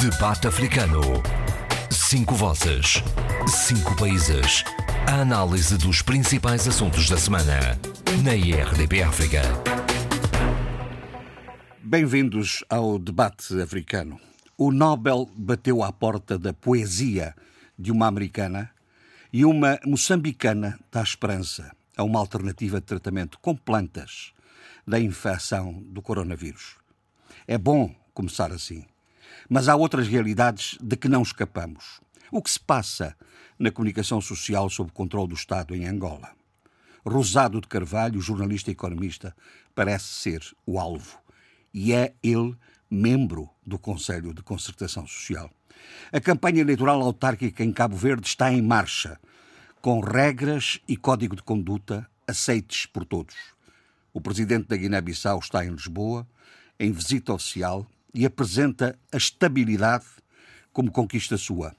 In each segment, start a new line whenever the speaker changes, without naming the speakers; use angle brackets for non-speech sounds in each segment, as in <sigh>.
Debate Africano. Cinco vozes. Cinco países. A análise dos principais assuntos da semana. Na IRDP África.
Bem-vindos ao Debate Africano. O Nobel bateu à porta da poesia de uma americana e uma moçambicana dá esperança a uma alternativa de tratamento com plantas da infecção do coronavírus. É bom começar assim. Mas há outras realidades de que não escapamos. O que se passa na comunicação social sob controle do Estado em Angola? Rosado de Carvalho, jornalista e economista, parece ser o alvo. E é ele membro do Conselho de Concertação Social. A campanha eleitoral autárquica em Cabo Verde está em marcha, com regras e código de conduta aceites por todos. O presidente da Guiné-Bissau está em Lisboa, em visita oficial, e apresenta a estabilidade como conquista sua.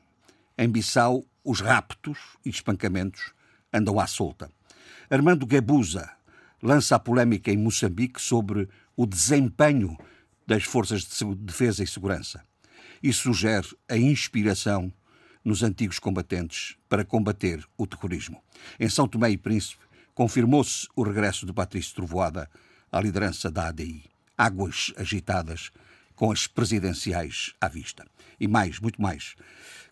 Em Bissau, os raptos e espancamentos andam à solta. Armando Gabuza lança a polémica em Moçambique sobre o desempenho das forças de defesa e segurança e sugere a inspiração nos antigos combatentes para combater o terrorismo. Em São Tomé e Príncipe, confirmou-se o regresso de Patrício Trovoada à liderança da ADI. Águas agitadas com as presidenciais à vista. E mais, muito mais,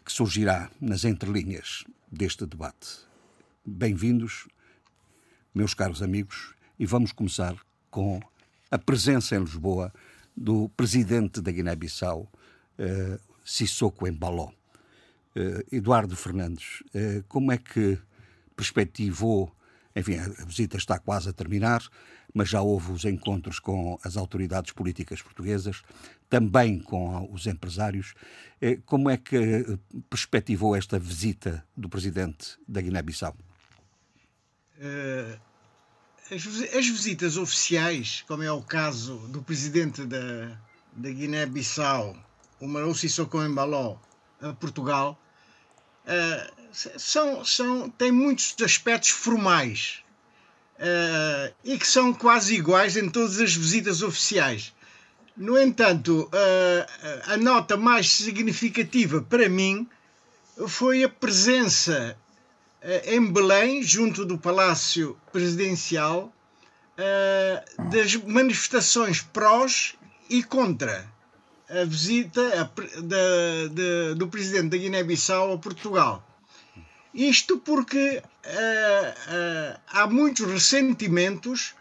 que surgirá nas entrelinhas deste debate. Bem-vindos, meus caros amigos, e vamos começar com a presença em Lisboa do presidente da Guiné-Bissau, uh, Sissoko Embaló. Uh, Eduardo Fernandes, uh, como é que perspectivou, enfim, a visita está quase a terminar, mas já houve os encontros com as autoridades políticas portuguesas, também com os empresários. Eh, como é que eh, perspectivou esta visita do presidente da Guiné-Bissau?
Uh, as, as, visitas oficiais, como é o caso do presidente da, da Guiné-Bissau, o Marou Sissoko Embaló, a Portugal, são, são, têm muitos aspectos formais uh, e que são quase iguais em todas as visitas oficiais. No entanto, uh, a nota mais significativa para mim foi a presença uh, em Belém, junto do Palácio Presidencial, das manifestações prós e contra a visita a, da, do presidente da Guiné-Bissau a Portugal. Isto porque uh, há muitos ressentimentos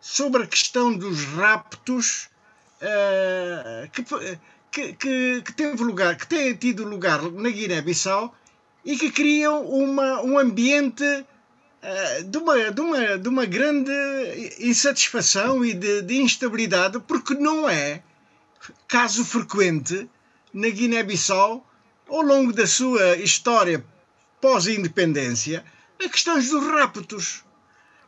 sobre a questão dos raptos uh, que, que, que, que, teve lugar, que têm tido lugar na Guiné-Bissau e que criam uma, um ambiente de, uma, de, uma, de uma grande insatisfação e de, de instabilidade, porque não é caso frequente na Guiné-Bissau, ao longo da sua história pós-independência a questões dos raptos.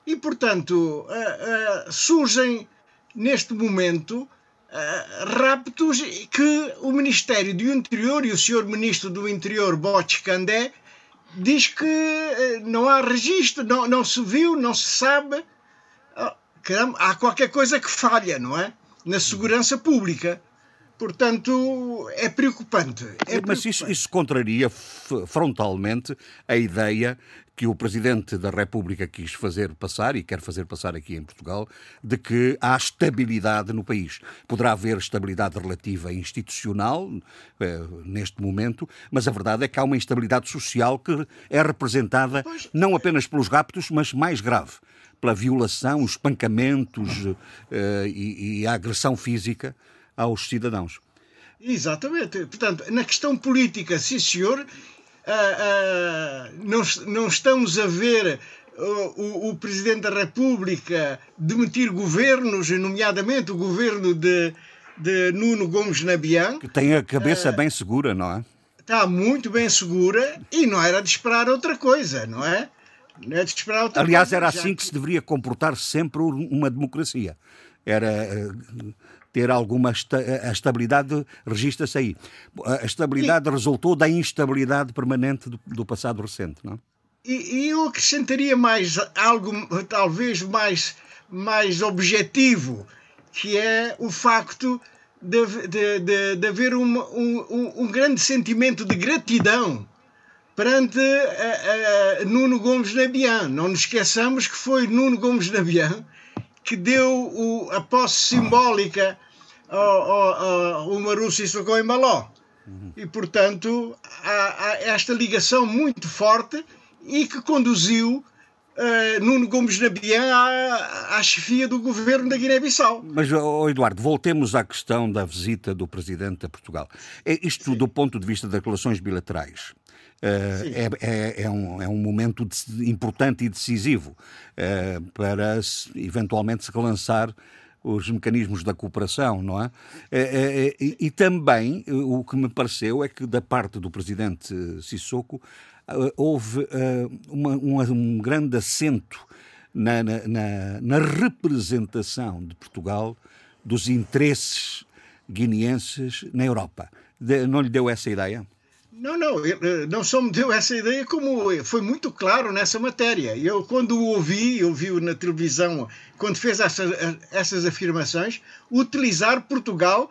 E, portanto, uh, uh, surgem neste momento uh, raptos que o Ministério do Interior e o Sr. Ministro do Interior, Boch Candé, diz que não há registro, não, não se viu, não se sabe. Oh, caramba, há qualquer coisa que falha, não é? Na segurança pública. Portanto, é preocupante. É
Mas
preocupante.
Isso, isso contraria frontalmente a ideia que o Presidente da República quis fazer passar, e quer fazer passar aqui em Portugal, de que há estabilidade no país. Poderá haver estabilidade relativa institucional eh, neste momento, mas a verdade é que há uma instabilidade social que é representada pois... não apenas pelos raptos, mas mais grave, pela violação, os espancamentos eh, e, e a agressão física aos cidadãos.
Exatamente. Portanto, na questão política, sim senhor, uh, uh, não, não estamos a ver o, o, Presidente da República demitir governos, nomeadamente o governo de, de Nuno Gomes Nabian.
Que tem a cabeça uh, bem segura, não é?
Está muito bem segura e não era de esperar outra coisa, não é? Não é de esperar outra
Aliás,
coisa,
era assim que... que se deveria comportar sempre uma democracia. Era ter alguma esta, a estabilidade registra-se aí. A estabilidade e, resultou da instabilidade permanente do, do passado recente, não?
E, e, eu acrescentaria mais algo, talvez mais, mais objetivo, que é o facto de, de, de, de haver uma, um, um, grande sentimento de gratidão perante a, a Nuno Gomes Nabian. Não nos esqueçamos que foi Nuno Gomes Nabian que deu o, a posse simbólica ao, ao, ao Umaru Sissoko Maló. E, portanto, há, há, esta ligação muito forte e que conduziu uh, Nuno Gomes Nabian à, à chefia do governo da Guiné-Bissau.
Mas, oh, Eduardo, voltemos à questão da visita do Presidente a Portugal. É isto Sim. do ponto de vista das relações bilaterais. Uh, é, é, é, um, é um momento de, importante e decisivo uh, para se, eventualmente se relançar os mecanismos da cooperação, não é? é e, e, também o que me pareceu é que da parte do presidente Sissoko houve uma, um grande assento na, na, na, representação de Portugal dos interesses guineenses na Europa. Não lhe deu essa ideia?
Não, não, não só me deu essa ideia, como foi muito claro nessa matéria. Eu, quando o ouvi, eu vi na televisão, quando fez essas, essas afirmações, utilizar Portugal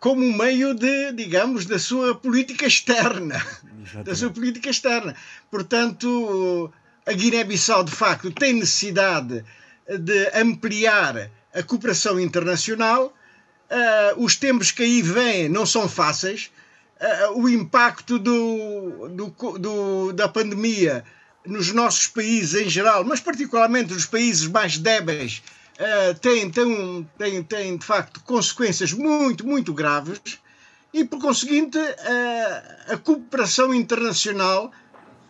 como meio de, digamos, da sua política externa. Exatamente. Da sua política externa. Portanto, a Guiné-Bissau, de facto, tem necessidade de ampliar a cooperação internacional. Uh, os tempos que aí vêm não são fáceis uh, o impacto do, do, do, da pandemia nos nossos países em geral, mas particularmente nos países mais débeis, uh, tem, tem, tem, tem de facto consequências muito, muito graves e, por conseguinte, uh, a cooperação internacional,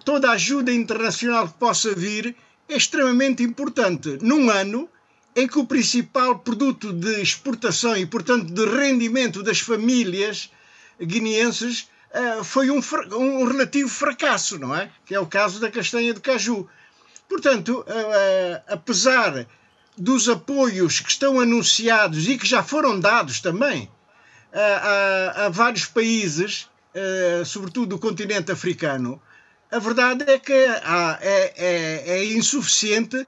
toda a ajuda internacional que possa vir, é extremamente importante num ano em que o principal produto de exportação e, portanto, de rendimento das famílias guineenses uh, foi um, um, relativo fracasso, não é? Que é o caso da castanha de caju. Portanto, uh, apesar dos apoios que estão anunciados e que já foram dados também a, a vários países, sobretudo do continente africano, a verdade é que é, é, é insuficiente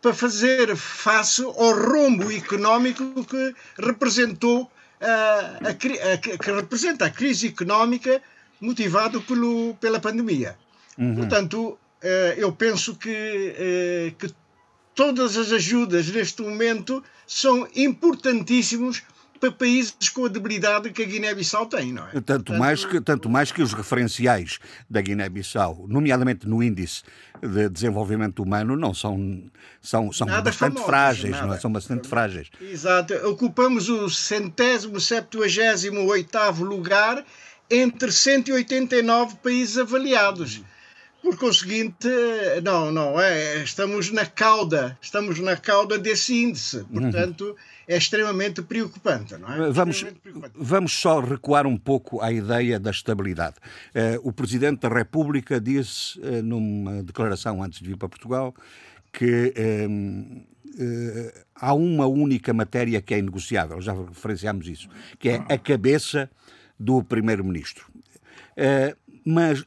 para fazer face ao rombo económico que representou a, a, que representa a crise económica motivada pelo, pela pandemia. Uhum. Portanto, eh, eu penso que, eh, que todas as ajudas neste momento são importantíssimos para países com a debilidade que a Guiné-Bissau tem, não é?
Tanto, Portanto, mais que, tanto mais que os referenciais da Guiné-Bissau, nomeadamente no índice de desenvolvimento humano, não são, são, são bastante famosos, frágeis, nada. não é? São bastante frágeis.
Exato. Ocupamos o centésimo, septuagésimo oitavo lugar entre 189 países avaliados. Por conseguinte, não, não é. Estamos na cauda, estamos na cauda desse índice. Uhum. Portanto, uhum. É extremamente preocupante, não é?
Vamos, preocupante. vamos só recuar um pouco à ideia da estabilidade. Uh, o Presidente da República disse, uh, numa declaração antes de vir para Portugal, que uh, há uma única matéria que é inegociável, já referenciámos isso, que é a cabeça do Primeiro-Ministro. mas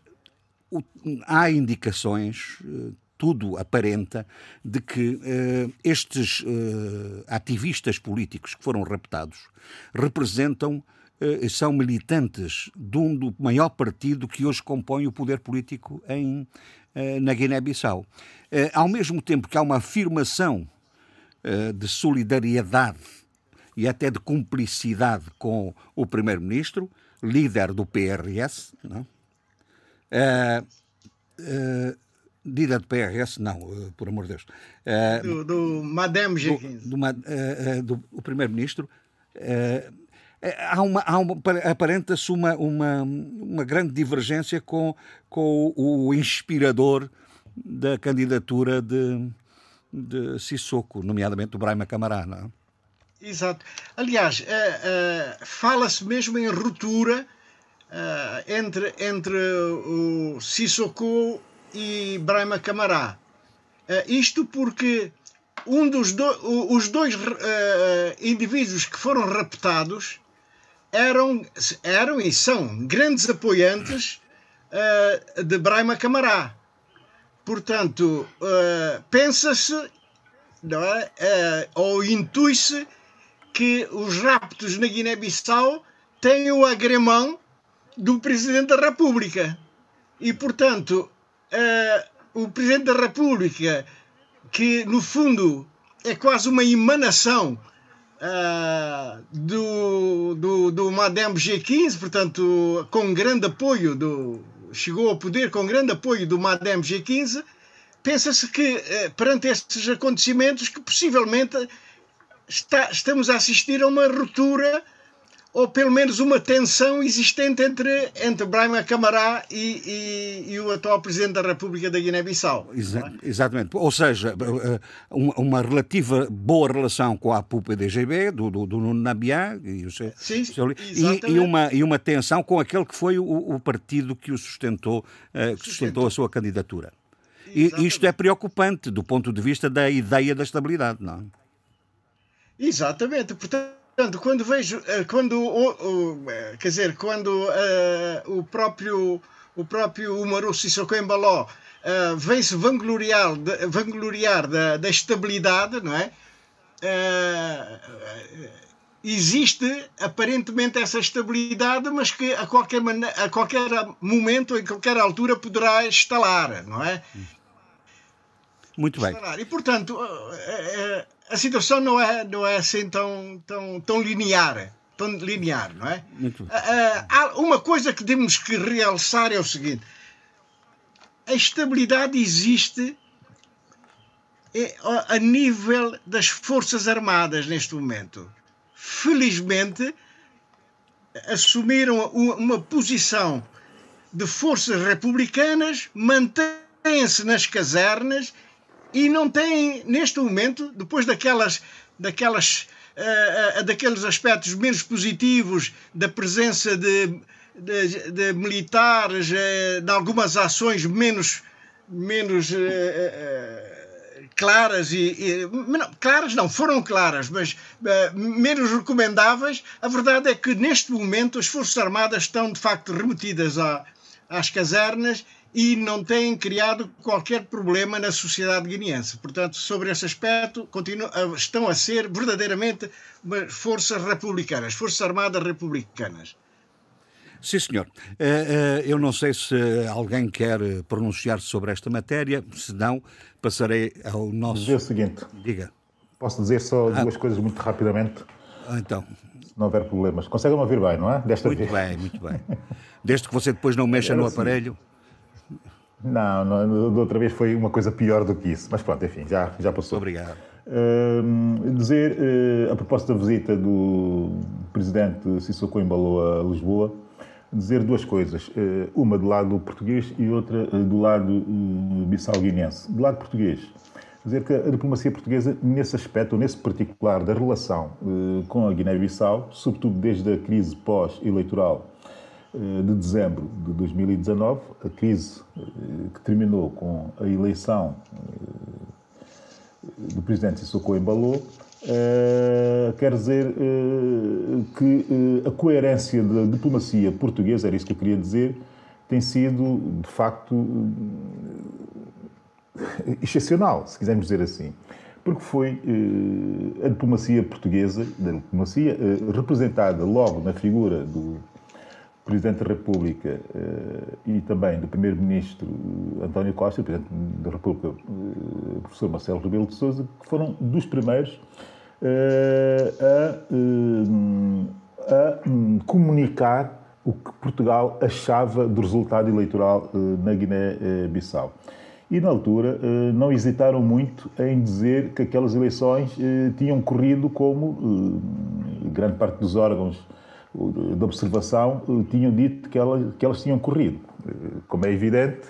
há indicações, eh, tudo aparenta, de que uh, estes uh, ativistas políticos que foram raptados representam, uh, são militantes de um do maior partido que hoje compõe o poder político em, na Guiné-Bissau. ao mesmo tempo que há uma afirmação de solidariedade e até de cumplicidade com o primeiro-ministro, líder do PRS, não? Líder do PRS, não, uh, por amor de Deus.
Uh, do, do Madame Jenkins.
Do, do, do primeiro-ministro. há uma, há uma aparenta-se uma, uma, uma grande divergência com, com o inspirador da candidatura de, de Sissoko, nomeadamente do Brahma Camará, não é?
Exato. Aliás, fala-se mesmo em ruptura entre, entre o Sissoko e Brahma Camará. Uh, isto porque um dos do, os dois uh, indivíduos que foram raptados eram, eram e são grandes apoiantes uh, de Brahma Camará. Portanto, pensa-se é? ou intui-se que os raptos na Guiné-Bissau tem o agremão do Presidente da República. E, portanto, uh, o Presidente da República, que no fundo é quase uma emanação uh, do, do, do Madame G15, portanto, com grande apoio do. chegou ao poder com grande apoio do Madame G15, pensa-se que, uh, perante estes acontecimentos, que possivelmente está, estamos a assistir a uma ruptura ou pelo menos uma tensão existente entre, entre Brahma Camará e, e, e, o atual Presidente da República da Guiné-Bissau.
Exa exatamente. Ou seja, eh, uma, uma, relativa boa relação com a PUP-DGB, do, do, do Nuno Nabiá, e,
Sim,
e, e, uma, e uma tensão com aquele que foi o, o partido que o sustentou, uh, que sustentou a sua candidatura. E isto é preocupante do ponto de vista da ideia da estabilidade, não é?
Exatamente. Portanto, Portanto, quando vejo, eh, quando, eh, quer dizer, quando uh, o próprio o próprio Umaru Sissoko Embaló uh, vem-se vangloriar, de, vangloriar da, da, estabilidade, não é? Uh, existe aparentemente essa estabilidade, mas que a qualquer, a qualquer momento, em qualquer altura, poderá estalar, não é?
Muito bem.
E, portanto, a situação não é, não é assim tão, tão, tão linear. Tão linear, não é? Muito bem. Há uma coisa que temos que realçar é o seguinte: a estabilidade existe é, a nível das Forças Armadas neste momento. Felizmente, assumiram uma posição de forças republicanas, mantêm-se nas casernas e não têm, neste momento, depois daquelas, daquelas, uh, uh, daqueles aspectos menos positivos da presença de, de, de militares, uh, de algumas ações menos, menos claras e, e não, claras não foram claras, mas menos recomendáveis. A verdade é que neste momento as forças armadas estão de facto remetidas a, às casernas e não têm criado qualquer problema na sociedade guineense. Portanto, sobre esse aspecto, continuam, estão a ser verdadeiramente forças republicanas, forças armadas republicanas.
Sim, senhor. Eh, eh, eu não sei se alguém quer pronunciar-se sobre esta matéria, se não, passarei ao nosso.
Dizer o seguinte.
Diga.
Posso dizer só ah. duas coisas muito rapidamente?
Então.
Se não houver problemas. Consegue-me ouvir bem, não é?
Desta muito vez. Muito bem, muito bem. Desde que você depois não mexa no aparelho.
Não, não, da outra vez foi uma coisa pior do que isso. Mas pronto, enfim, já, já passou.
Obrigado.
Uh, dizer, uh, a propósito da visita do presidente Sissoko Embalo a Lisboa, dizer duas coisas. Uh, uma do lado português e outra uh, do lado bissau-guinense. Do lado português, dizer que a diplomacia portuguesa, nesse aspecto, ou nesse particular da relação com a Guiné-Bissau, sobretudo desde a crise pós-eleitoral eh, de dezembro de 2019, a crise eh, que terminou com a eleição eh, do presidente Sissoko Embalou, quer dizer que a coerência da diplomacia portuguesa, era isso que eu queria dizer, tem sido, de facto, excepcional, se quisermos dizer assim. Porque foi a diplomacia portuguesa, da diplomacia representada logo na figura do Presidente da República uh, e também do Primeiro-Ministro António Costa, Presidente da República, uh, professor Marcelo Rebelo de Sousa, que foram dos primeiros uh, a, a um, comunicar o que Portugal achava do resultado eleitoral na Guiné-Bissau. E, na altura, não hesitaram muito em dizer que aquelas eleições tinham corrido como grande parte dos órgãos de observação eh, tinham dito que elas, que elas tinham corrido. Eh, como é evidente,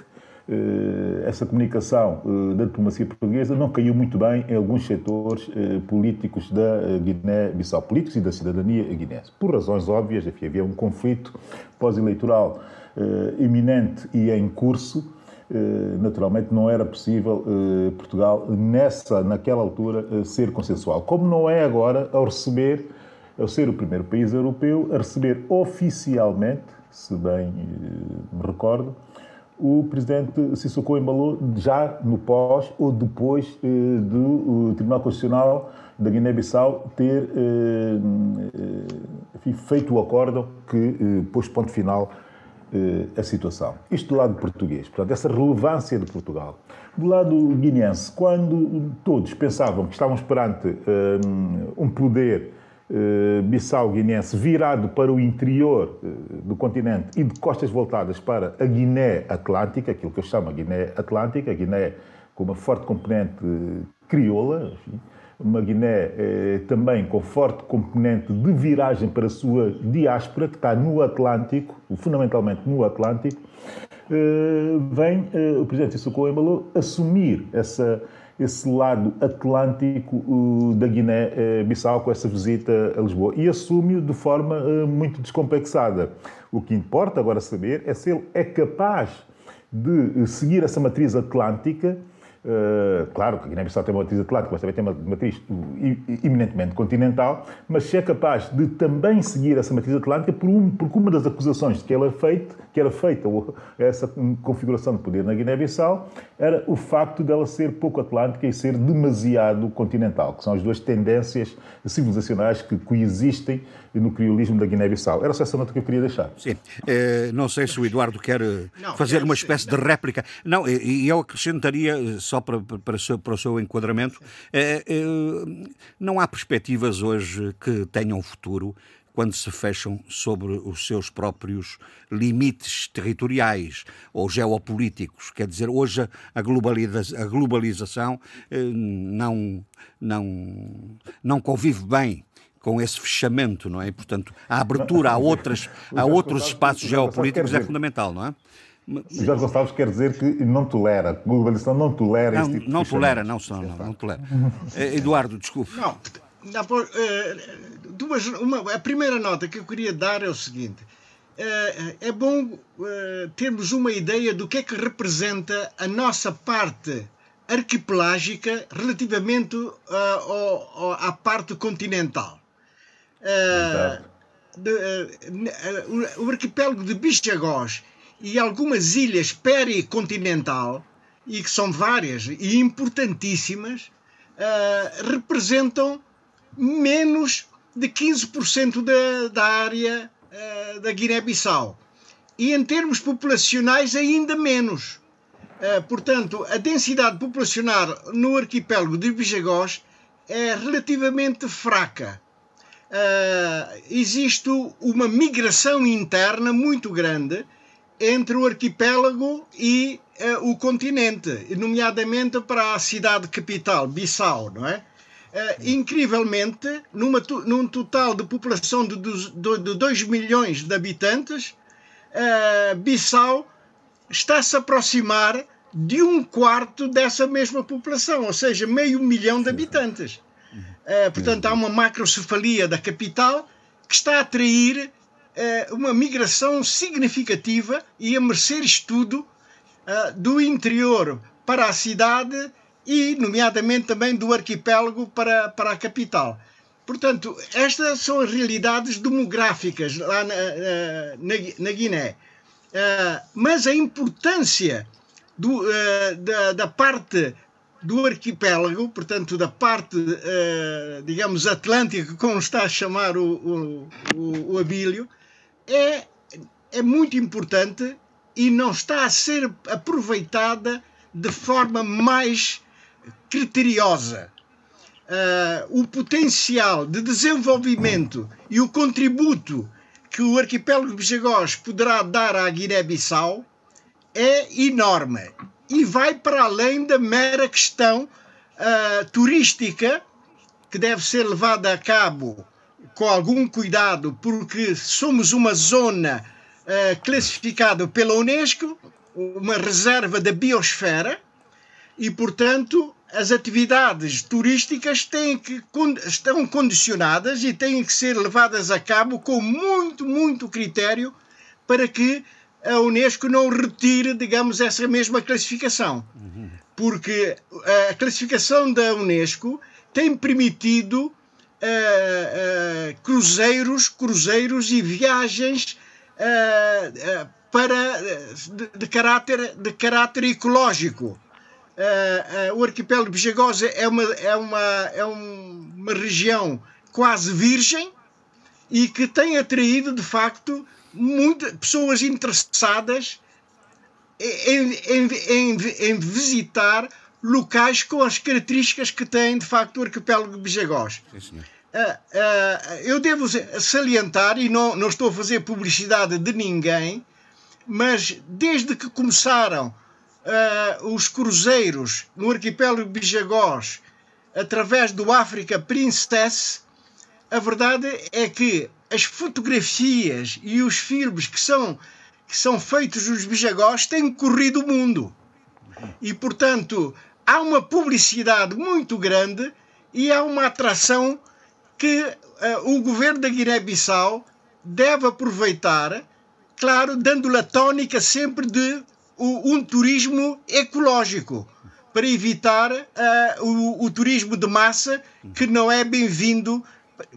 eh, essa comunicação da diplomacia portuguesa não caiu muito bem em alguns setores políticos da Guiné-Bissau, políticos e da cidadania guinense. Por razões óbvias, enfim, havia um conflito pós-eleitoral iminente e em curso. Naturalmente, não era possível Portugal, nessa, naquela altura, ser consensual. Como não é agora ao receber ao ser o primeiro país europeu a receber oficialmente, se bem eh, me recordo, o presidente Sissoko Embalo já no pós ou depois eh, do Tribunal Constitucional da Guiné-Bissau ter eh, feito o acordo que pôs ponto final a situação. Isto do lado português, portanto, essa relevância de Portugal. Do lado guineense, quando todos pensavam que estávamos perante um poder bissau-guinense virado para o interior eh, do continente e de costas voltadas para a Guiné Atlântica, aquilo que eu chamo a Guiné Atlântica, a Guiné com uma forte componente crioula, enfim, uma Guiné eh, também com forte componente de viragem para a sua diáspora, que está no Atlântico, fundamentalmente no Atlântico, eh, vem eh, o presidente Sissoko Embalo assumir essa, esse lado atlântico da Guiné-Bissau com essa visita a Lisboa e assume-o de forma uh, muito descomplexada. O que importa agora saber é se ele é capaz de seguir essa matriz atlântica Uh, claro que a Guiné-Bissau tem uma matriz atlântica, mas também tem uma matriz eminentemente continental, mas se é capaz de também seguir essa matriz atlântica, por um, porque uma das acusações que, ela é feita, que era feita, essa configuração de poder na Guiné-Bissau, era o facto dela ser pouco atlântica e ser demasiado continental, que são as duas tendências civilizacionais que coexistem no criolismo da Guiné-Bissau. Era só essa nota que eu queria deixar.
Sim. Eh, não sei se o Eduardo quer eh, não, fazer uma espécie de réplica. Não, e eu acrescentaria, só para, para, o, seu, para o seu enquadramento, não há perspectivas hoje que tenham futuro quando se fecham sobre os seus próprios limites territoriais ou geopolíticos. Quer dizer, hoje a, globaliza a globalização não, não, não convive bem com esse fechamento, não é? E, portanto, a abertura a, outras, a outros espaços geopolíticos é fundamental, não é?
O Jorge Gonçalves quer dizer que não tolera, a globalização não tolera
não,
esse tipo
não tolera, não, não, não, não tolera. <laughs> Eh, Eduardo, desculpe.
Não, eh, duas, uma, a primeira nota que eu queria dar é o seguinte. É, é bom termos uma ideia do que é que representa a nossa parte arquipelágica relativamente à parte continental. De, uh, o arquipélago de Bichagós e algumas ilhas pericontinental, e que são várias e importantíssimas, uh, representam menos de 15% da, da área uh, da Guiné-Bissau. E em termos populacionais, ainda menos. Uh, portanto, a densidade populacional no arquipélago de Bijagós é relativamente fraca uh, existe uma migração interna muito grande entre o arquipélago e uh, o continente, nomeadamente para a cidade capital, Bissau, não é? Uh, incrivelmente, numa, num total de população de, de, de 2 milhões de habitantes, uh, Bissau está-se a aproximar de um quarto dessa mesma população, ou seja, meio milhão de habitantes. Uh, portanto, há uma macrocefalia da capital que está a atrair uma migração significativa e a merecer estudo uh, do interior para a cidade e, nomeadamente, também do arquipélago para, para a capital. Portanto, estas são as realidades demográficas lá na, na, na Guiné. mas a importância do, da, da parte do arquipélago, portanto, da parte, digamos, atlântica, como está a chamar o, o, o Abílio, é, é muito importante e não está a ser aproveitada de forma mais criteriosa. Uh, o potencial de desenvolvimento e o contributo que o arquipélago de Bijagós poderá dar à Guiné-Bissau é enorme e vai para além da mera questão uh, turística que deve ser levada a cabo com algum cuidado, porque somos uma zona uh, classificada pela Unesco, uma reserva da biosfera, e, portanto, as atividades turísticas têm que, estão condicionadas e têm que ser levadas a cabo com muito, muito critério para que a Unesco não retire, digamos, essa mesma classificação. Porque a classificação da Unesco tem permitido uh, cruzeiros, cruzeiros e viagens uh, para, de, de, caráter, de caráter ecológico. Uh, uh, o arquipélago de Bijagosa é uma, é, uma, é uma região quase virgem e que tem atraído, de facto, muitas pessoas interessadas em, em, em, em, visitar locais com as características que tem, de facto, o arquipélago de Bijagós. Uh, uh, eu devo salientar, e não, não estou a fazer publicidade de ninguém, mas desde que começaram uh, os cruzeiros no arquipélago Bijagós através do Africa Princess, a verdade é que as fotografias e os filmes que são, que são feitos nos Bijagós têm corrido o mundo. E, portanto, há uma publicidade muito grande e há uma atração que uh, o governo da Guiné-Bissau deve aproveitar, claro, dando-lhe a tónica sempre de um turismo ecológico para evitar uh, o, o, turismo de massa que não é bem-vindo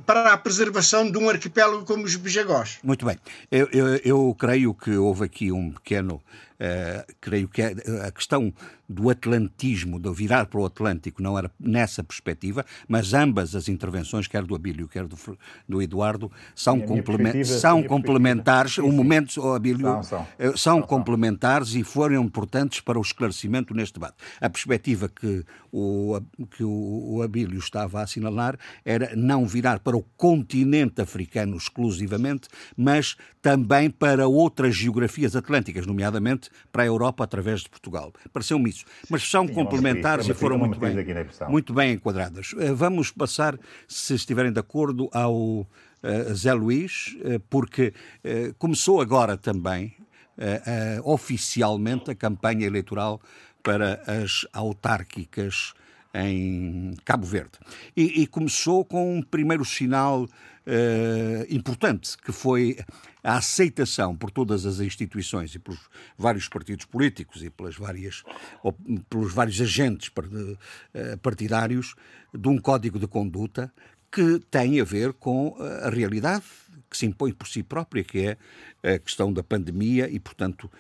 para a preservação de um arquipélago como os Bijagós.
Muito bem. Eu, eu, eu, creio que houve aqui um pequeno. Uh, creio que a questão do atlantismo, do virar para o Atlântico, não era nessa perspectiva, mas ambas as intervenções, quer do Abílio, quer do, do Eduardo, são, complement, são complementares. Um momento, oh, Abílio, são, são. Eh, são complementares e foram importantes para o esclarecimento neste debate. A perspectiva que o, que o, o Abílio estava a assinalar era não virar para o continente africano exclusivamente, mas também para outras geografias atlânticas, nomeadamente para a Europa através de Portugal. Pareceu-me isso. Mas são complementares e foram muito bem, muito bem enquadradas. Eh, vamos passar, se estiverem de acordo, ao uh, Zé Luís, uh, porque começou agora também, oficialmente, a campanha eleitoral para as autárquicas em Cabo Verde. E, e começou com um primeiro sinal importante, que foi a aceitação por todas as instituições e pelos vários partidos políticos e pelas várias, pelos vários agentes eh, partidários de um código de conduta que tem a ver com eh, a realidade que se impõe por si própria, que é a questão da pandemia e, portanto,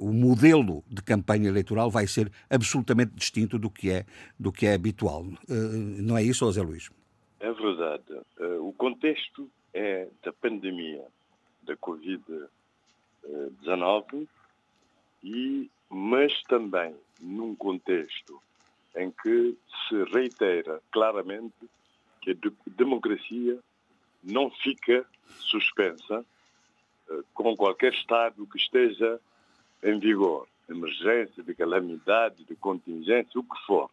o modelo de campanha eleitoral vai ser absolutamente distinto do que é, do que é habitual. Não é isso, José Luís?
É verdade. O contexto é da pandemia da Covid-19, e, mas também num contexto em que se reitera claramente que a democracia não fica suspensa uh, com qualquer Estado que esteja em vigor. Emergência, de calamidade, de contingência, o que for.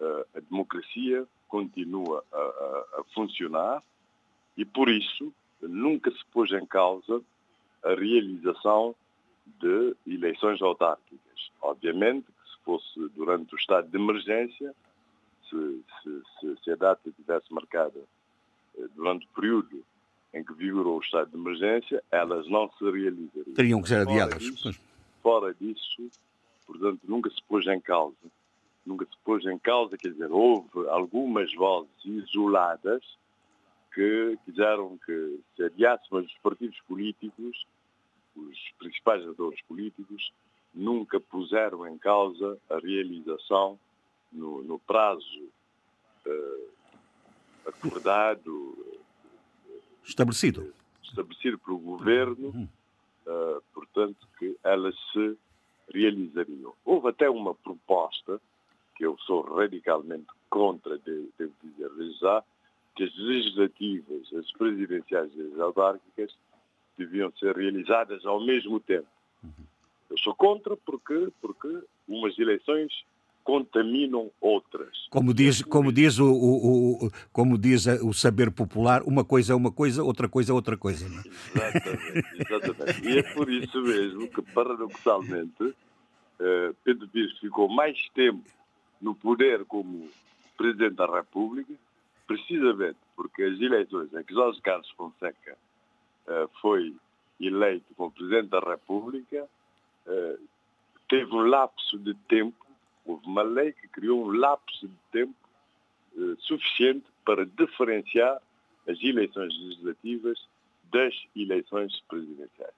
Uh, a democracia continua a, a, a funcionar e, por isso, nunca se pôs em causa a realização de eleições autárquicas. Obviamente que se fosse durante o estado de emergência, se, se, se, a data tivesse marcada eh, durante o período em que vigorou o estado de emergência, elas não se realizariam.
Teriam que ser adiadas.
Fora disso, fora disso, portanto, nunca se pôs em causa nunca se pôs em causa, quer dizer, houve algumas vozes isoladas que quiseram que se adiasse, mas os partidos políticos, os principais atores políticos, nunca puseram em causa a realização no, no prazo uh, acordado,
estabelecido,
estabelecido pelo governo, uh, portanto que elas se realizariam. Houve até uma proposta que eu sou radicalmente contra, devo dizer já, que as legislativas, as presidenciais e as autárquicas deviam ser realizadas ao mesmo tempo. Eu sou contra porque, porque umas eleições contaminam outras.
Como diz, como diz, o, o, o, como diz o saber popular, uma coisa é uma coisa, outra coisa é outra coisa. Não
é? Exatamente, exatamente. E é por isso mesmo que, paradoxalmente, eh, Pedro Pires ficou mais tempo no poder como Presidente da República, precisamente porque as eleições em que Jorge Carlos Fonseca uh, foi eleito como Presidente da República, uh, teve um lapso de tempo, houve uma lei que criou um lapso de tempo uh, suficiente para diferenciar as eleições legislativas das eleições presidenciais.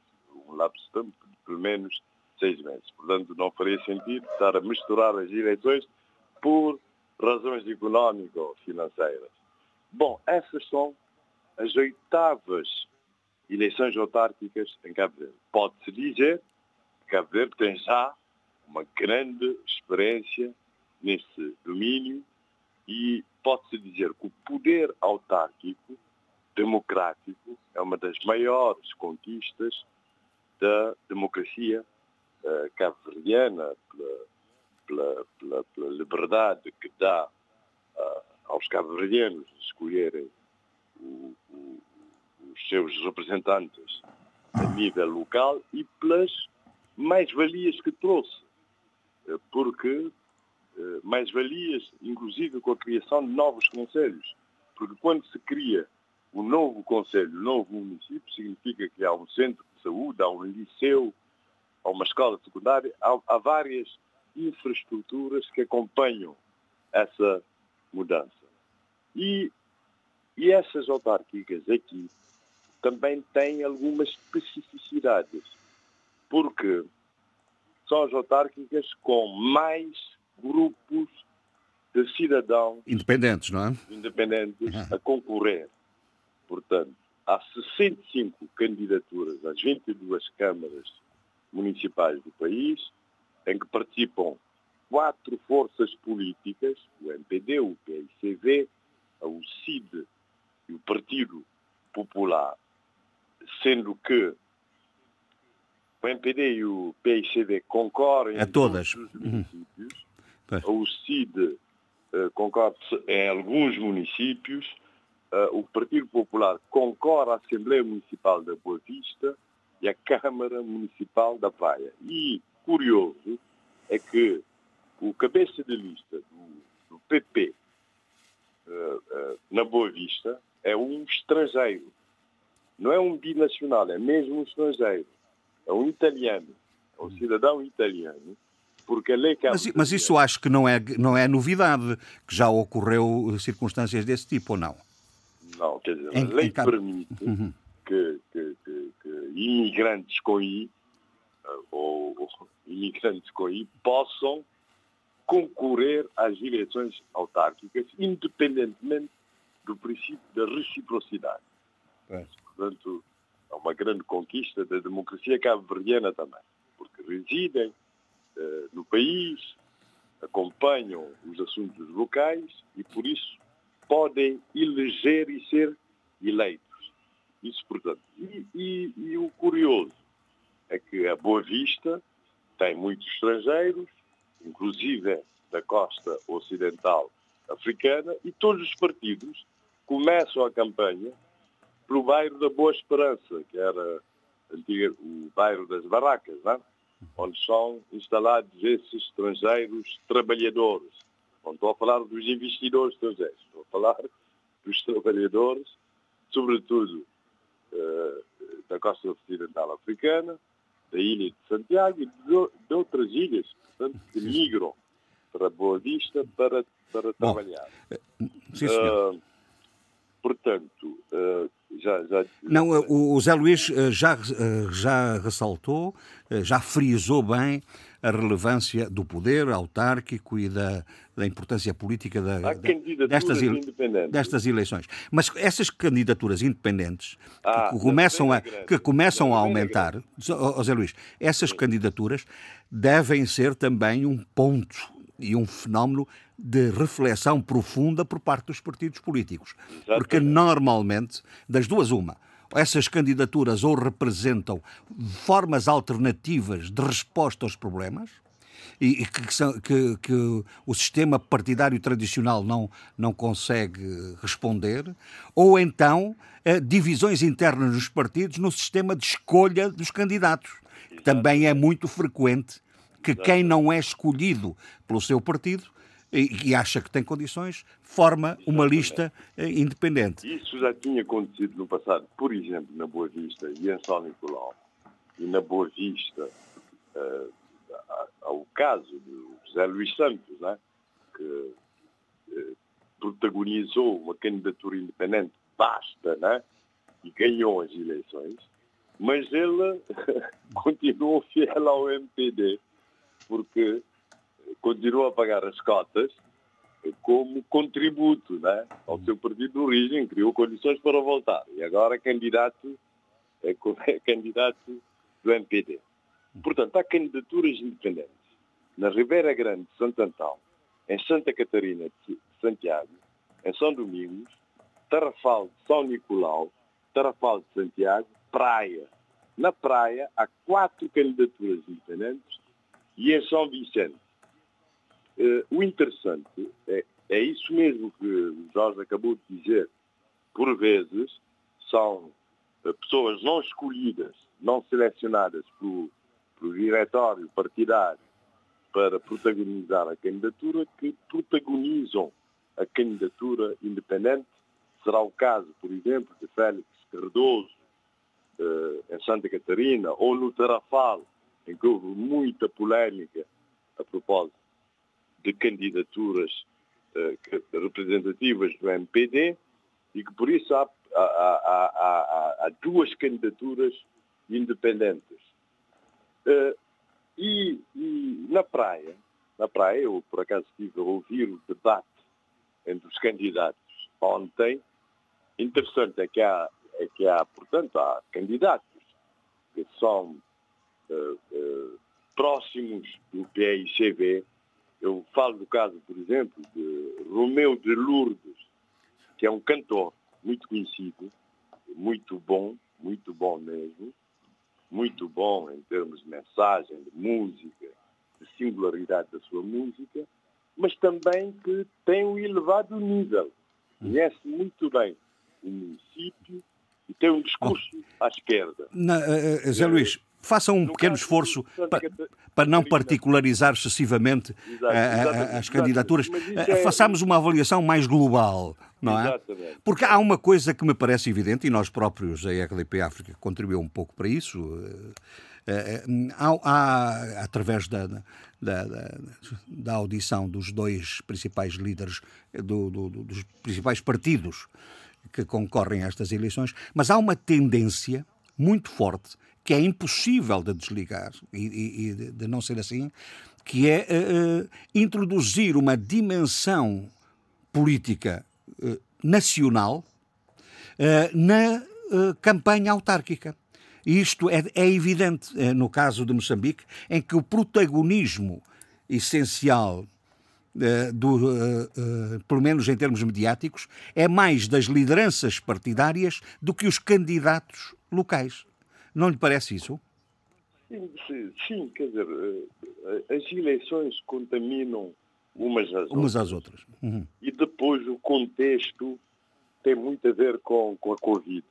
Um lapso de tempo de pelo menos seis meses. Portanto, não faria sentido estar a misturar as eleições por razões económicas ou financeiras. Bom, essas são as oitavas eleições autárquicas em Cabo Verde. Pode-se dizer que Cabo Verde tem já uma grande experiência nesse domínio e pode-se dizer que o poder autárquico democrático é uma das maiores conquistas da democracia uh, cabo-verdiana, pela, pela, pela, pela, liberdade que dá uh, aos cabo-verdianos escolherem o, o, os seus representantes a nível local e pelas mais-valias que trouxe. Uh, porque mais-valias, inclusive com a criação de novos conselhos. Porque quando se cria o novo conselho, o novo município, significa que há um centro de saúde, há um liceu, há uma escola secundária, há, há várias infraestruturas que acompanham essa mudança. E, e essas autárquicas aqui também têm algumas especificidades, porque são as autárquicas com mais grupos de cidadãos
independentes, não é?
Independentes a concorrer. Portanto, há 65 candidaturas às 22 câmaras municipais do país, em que participam quatro forças políticas, o MPD, o PICV, o CID e o Partido Popular, sendo que o MPD e o PICV concorrem
a todas.
os municípios, uhum. o CID uh, concorre em alguns municípios, uh, o Partido Popular concorre à Assembleia Municipal da Boa Vista e à Câmara Municipal da Praia. E curioso é que o cabeça de lista do, do PP na Boa Vista é um estrangeiro. Não é um binacional, é mesmo um estrangeiro. É um italiano, é um cidadão italiano, porque a lei
mas, mas isso acho que não é, não é novidade, que já ocorreu circunstâncias desse tipo, ou não?
Não, quer dizer, em, a lei em... permite uhum. que, que, que, que, imigrantes com I eh, ou, ou imigrantes com I possam concorrer às eleições autárquicas, independentemente do princípio da reciprocidade. É. Portanto, é uma grande conquista da democracia cabo-verdiana também, porque residem uh, no país, acompanham os assuntos locais e, por isso, podem eleger e ser eleitos. Isso, portanto. E, e, e o curioso é que a Boa Vista tem muitos estrangeiros, inclusive da costa ocidental africana, e todos os partidos começam a campanha pelo bairro da Boa Esperança, que era o bairro das Barracas? É? onde são instalados esses estrangeiros trabalhadores não estou a falar dos investidores estrangeiros, estou a falar dos trabalhadores, sobretudo uh, da costa ocidental africana, da ilha de Santiago e de, de outras ilhas, portanto, que migram para Boa Vista para, para Bom, trabalhar. Eh,
sim, senhor. Uh,
portanto, uh, já, já...
Não, o Zé Luís já, já ressaltou, já frisou bem a relevância do poder autárquico e da, da importância política da, destas, destas eleições. Mas essas candidaturas independentes ah, que começam a, que começam a aumentar, José Luís, essas candidaturas devem ser também um ponto e um fenómeno de reflexão profunda por parte dos partidos políticos. Exatamente. Porque normalmente, das duas, uma essas candidaturas ou representam formas alternativas de resposta aos problemas, e que, são, que, que, o sistema partidário tradicional não, não consegue responder, ou então eh, divisões internas nos partidos no sistema de escolha dos candidatos, que também é muito frequente que quem não é escolhido pelo seu partido e, acha que tem condições, forma uma lista eh, independente.
Isso já tinha acontecido no passado, por exemplo, na Boa Vista e em São Nicolau, e na Boa Vista, uh, ao caso de José Luís Santos, né, que uh, protagonizou uma candidatura independente basta né, e ganhou as eleições, mas ele <laughs> continuou fiel ao MPD, porque continuou a pagar as cotas como contributo né, ao seu partido de origem, criou condições para voltar. E agora é candidato, é, <laughs> é candidato do MPD. Portanto, há candidaturas independentes. Na Ribeira Grande de Santo Antão, em Santa Catarina de Santiago, em São Domingos, Tarrafal de São Nicolau, Tarrafal de Santiago, Praia. Na Praia há quatro candidaturas independentes e em São Vicente Uh, o interessante é, é, isso mesmo que Jorge acabou de dizer. Por vezes são uh, pessoas não escolhidas, não selecionadas pelo diretório partidário para protagonizar a candidatura que protagonizam a candidatura independente. Será o caso, por exemplo, de Félix Cardoso uh, em Santa Catarina ou no Tarrafal, em que houve muita polémica a propósito de candidaturas uh, representativas do MPD e que por isso há, há, há, há duas candidaturas independentes. Uh, e, e, na praia, na praia, eu por acaso estive a ouvir o debate entre os candidatos ontem, interessante é que há, é que há portanto, há candidatos que são uh, uh, próximos do PICB eu falo do caso, por exemplo, de Romeu de Lourdes, que é um cantor muito conhecido, muito bom, muito bom mesmo, muito bom em termos de mensagem, de música, de singularidade da sua música, mas também que tem um elevado nível. Conhece muito bem o município e tem um discurso à esquerda.
Na, uh, Zé Luís, façam um pequeno esforço para, para não particularizar excessivamente exato, exatamente, as candidaturas. É... Façamos uma avaliação mais global, não é? Exatamente. Porque há uma coisa que me parece evidente, e nós próprios, a RDP África, contribuiu um pouco para isso. Eh, eh, há, há, através da, da, da, da, audição dos dois principais líderes do, do, dos principais partidos que concorrem a estas eleições, mas há uma tendência muito forte que é impossível de desligar e, e, e de não ser assim, que é uh, introduzir uma dimensão política uh, nacional uh, na campanha autárquica. Isto é, é evidente no caso de Moçambique, em que o protagonismo essencial do, pelo menos em termos mediáticos, é mais das lideranças partidárias do que os candidatos locais. Não lhe parece isso?
Sim, sim, quer dizer, eh, as eleições contaminam umas às
umas
outras.
Às outras. Uhum.
E depois o contexto tem muito a ver com, com a Covid.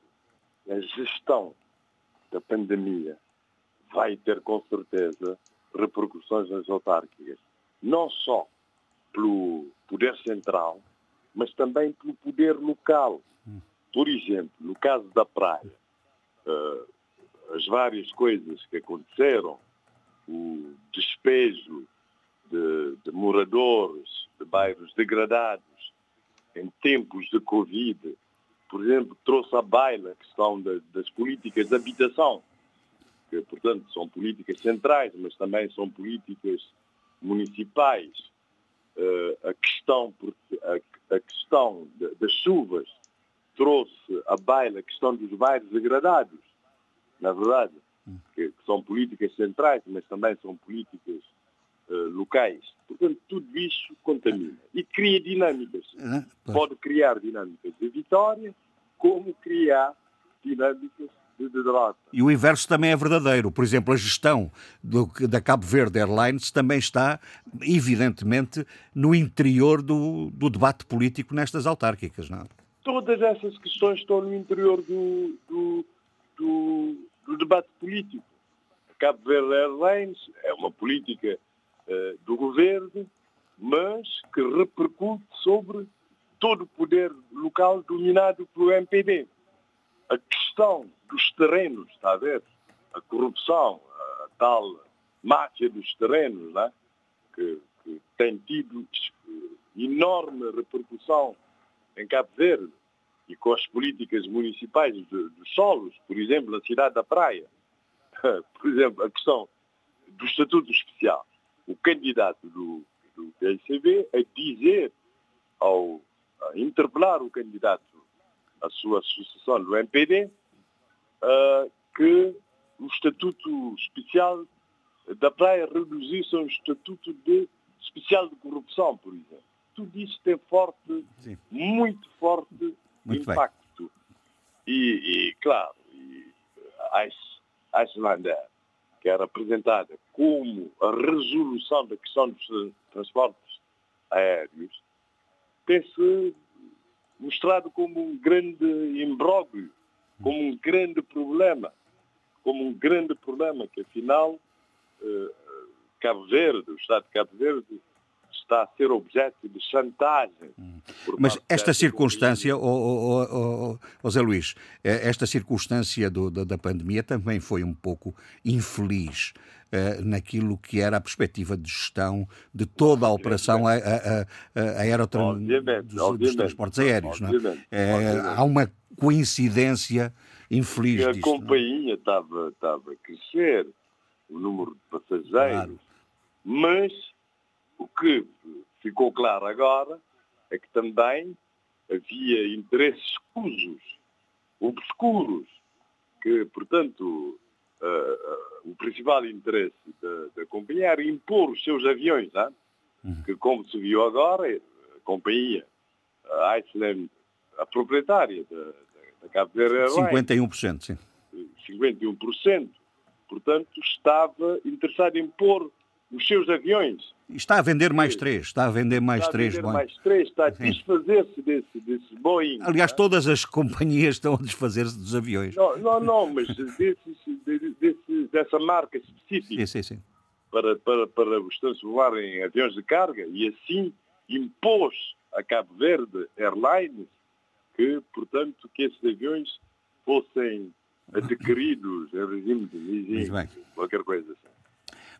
A gestão da pandemia vai ter com certeza repercussões nas autárquicas. Não só pelo poder central, mas também pelo poder local. Hum. Por exemplo, no caso da praia, uh, as várias coisas que aconteceram, o despejo de, de moradores de bairros degradados em tempos de Covid, por exemplo, trouxe à baila a questão de, das políticas de habitação, que, portanto, são políticas centrais, mas também são políticas municipais. Uh, a questão, a, a questão de, das chuvas trouxe à baila a questão dos bairros degradados na verdade, que, que são políticas centrais, mas também são políticas uh, locais. Portanto, tudo isso contamina e cria dinâmicas. Pode criar dinâmicas de vitória, como criar dinâmicas de derrota.
E o inverso também é verdadeiro. Por exemplo, a gestão do, da Cabo Verde Airlines também está, evidentemente, no interior do, do debate político nestas autárquicas, não é?
Todas essas questões estão no interior do, do, do debate político. Cabo Verde Airlines é uma política uh, do governo, mas que repercute sobre todo o poder local dominado pelo MPD. A questão dos terrenos, está a ver? A corrupção, a tal máfia dos terrenos, né? que, que tem tido enorme repercussão em Cabo Verde e com as políticas municipais dos solos, por exemplo, na cidade da Praia, <laughs> por exemplo, a questão do Estatuto Especial, o candidato do, do PICB a dizer, ao a interpelar o candidato à sua sucessão do MPD, uh, ah, que o Estatuto Especial da Praia reduzisse a um Estatuto de Especial de Corrupção, por exemplo. Tudo isso tem forte, Sim. muito forte muito impacto. E, e, claro, e a Islândia, que era apresentada como a resolução da questão dos transportes aéreos, tem-se mostrado como um grande imbróglio, como um grande problema, como um grande problema que afinal eh, Cabo Verde, o Estado de Cabo Verde, está a ser objeto de chantagem.
Mas esta circunstância, oh, oh, oh, oh, Zé Luís, eh, esta circunstância do, da, da, pandemia também foi um pouco infeliz uh, naquilo que era a perspectiva de gestão de toda a operação a, a, a, dos, dos, transportes aéreos. É? há uma coincidência infeliz
a
disto.
A é? companhia estava, estava a crescer, o número de passageiros, claro. mas o que ficou claro agora é que também havia interesses escusos, obscuros, que, portanto, uh, uh, o principal interesse da, da, companhia era impor os seus aviões, uhum. que, como se viu agora, a companhia, a Iceland, a proprietária da, da Cabo Verde
Airlines, 51%, sim.
51%, portanto, estava interessado em impor os seus aviões.
Está a vender mais três, está a vender mais
está
três.
A vender mais três, está a desfazer-se desse, desse Boeing.
Aliás, todas as companhias estão a desfazer-se dos aviões.
Não, não, não mas desse, desse, dessa marca específica.
Sim, sim, sim.
Para, para, para os transformar em aviões de carga e assim impôs a Cabo Verde Airlines que, portanto, que esses aviões fossem adquiridos em regime de leasing, qualquer coisa assim.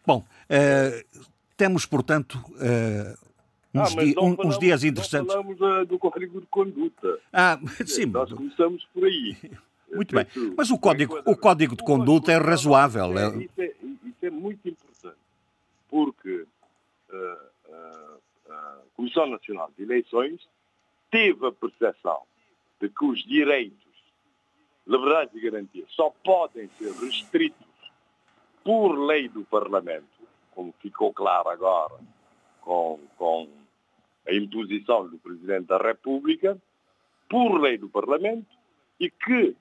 Bom, uh, temos, portanto, uh, uns, ah, di um, falamos, uns, dias interessantes.
Não falamos uh, do código de conduta.
Ah, sim.
Nós começamos por aí. <laughs>
Muito bem. Mas o código, o código de conduta é razoável.
É, isso, é, isso é muito importante, porque a Comissão Nacional de Eleições teve a percepção de que os direitos, liberdades e garantias só podem ser restritos por lei do Parlamento, como ficou claro agora com, com a imposição do Presidente da República, por lei do Parlamento, e que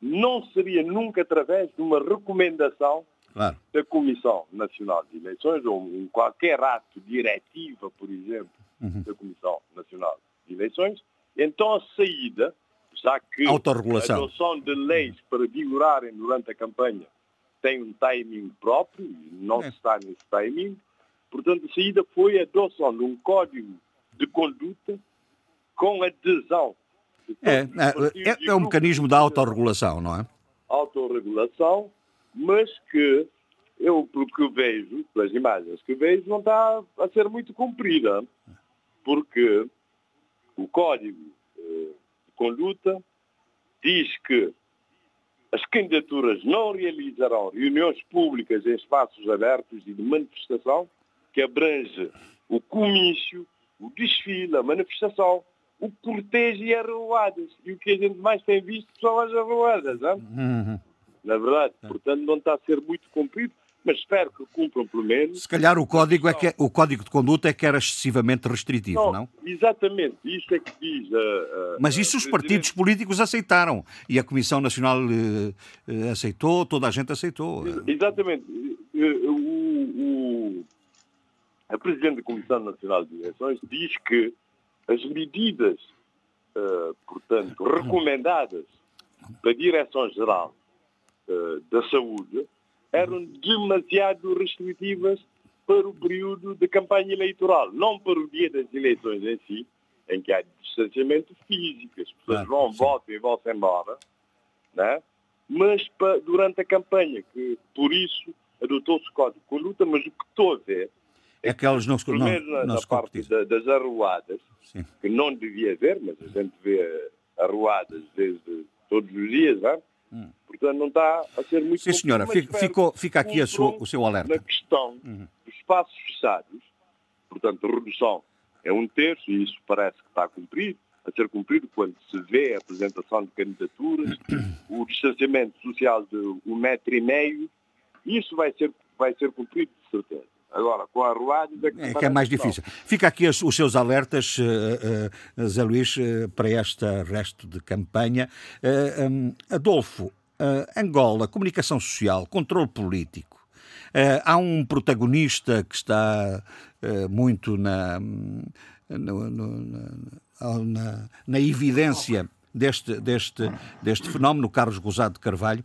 não seria nunca através de uma recomendação claro. da Comissão Nacional de Eleições ou um qualquer ato diretiva, por exemplo, uhum. da Comissão Nacional de Eleições. Então a saída, já que a adoção de leis para vigorarem durante a campanha tem um timing próprio, não é. está nesse timing. Portanto, a saída foi a adoção de um código de conduta com adesão.
É, é, é, é um mecanismo da autorregulação, não é?
Autorregulação, mas que eu, pelo que vejo, pelas imagens que vejo, não está a ser muito cumprida, porque o código eh, de conduta diz que as candidaturas não realizarão reuniões públicas em espaços abertos e de manifestação que abrange o comício, o desfile, a manifestação, o cortejo e as arruadas. E o que a gente mais tem visto são as arruadas. Não? Uhum. Na verdade, portanto, não está a ser muito cumprido mas espero que cumpram pelo menos.
Se calhar o código, é que, é, o código de conduta é que era excessivamente restritivo, não? não?
Exatamente, isso é que diz. Uh, uh,
mas isso os partidos políticos aceitaram e a Comissão Nacional uh, aceitou, toda a gente aceitou.
Exatamente. O, o, a Presidente da Comissão Nacional de Eleições diz que as medidas, portanto, <coughs> recomendadas da Direção-Geral da Saúde eram demasiado restritivas para o período de campanha eleitoral, não para o dia das eleições em si, em que há distanciamento físico, as pessoas vão, votam e vão-se embora, né? mas para, durante a campanha, que por isso adotou-se o Código de Conduta, mas o que estou a ver
é, é que elas não,
primeiro
não,
na, na parte da, das arruadas, Sim. que não devia haver, mas a gente vê arruadas desde todos os dias, não é? Hum. Portanto, não está a ser muito...
Sim, senhora, fica, ficou, fica aqui sua, o seu alerta.
Na questão uhum. dos espaços fechados, portanto, a redução é um terço, e isso parece que está cumprido, a ser cumprido quando se vê a apresentação de candidaturas, o distanciamento social de um metro e meio, isso vai ser, vai ser cumprido de certeza. Agora, com a Ruádio...
É, é que é mais difícil. Fica aqui os, os seus alertas, uh, uh, Zé Luís, uh, para este resto de campanha. Um, Adolfo, Angola, comunicação social, controle político. há um protagonista que está muito na, no, no, na, na evidência deste, deste, deste fenómeno, Carlos Gozado de Carvalho,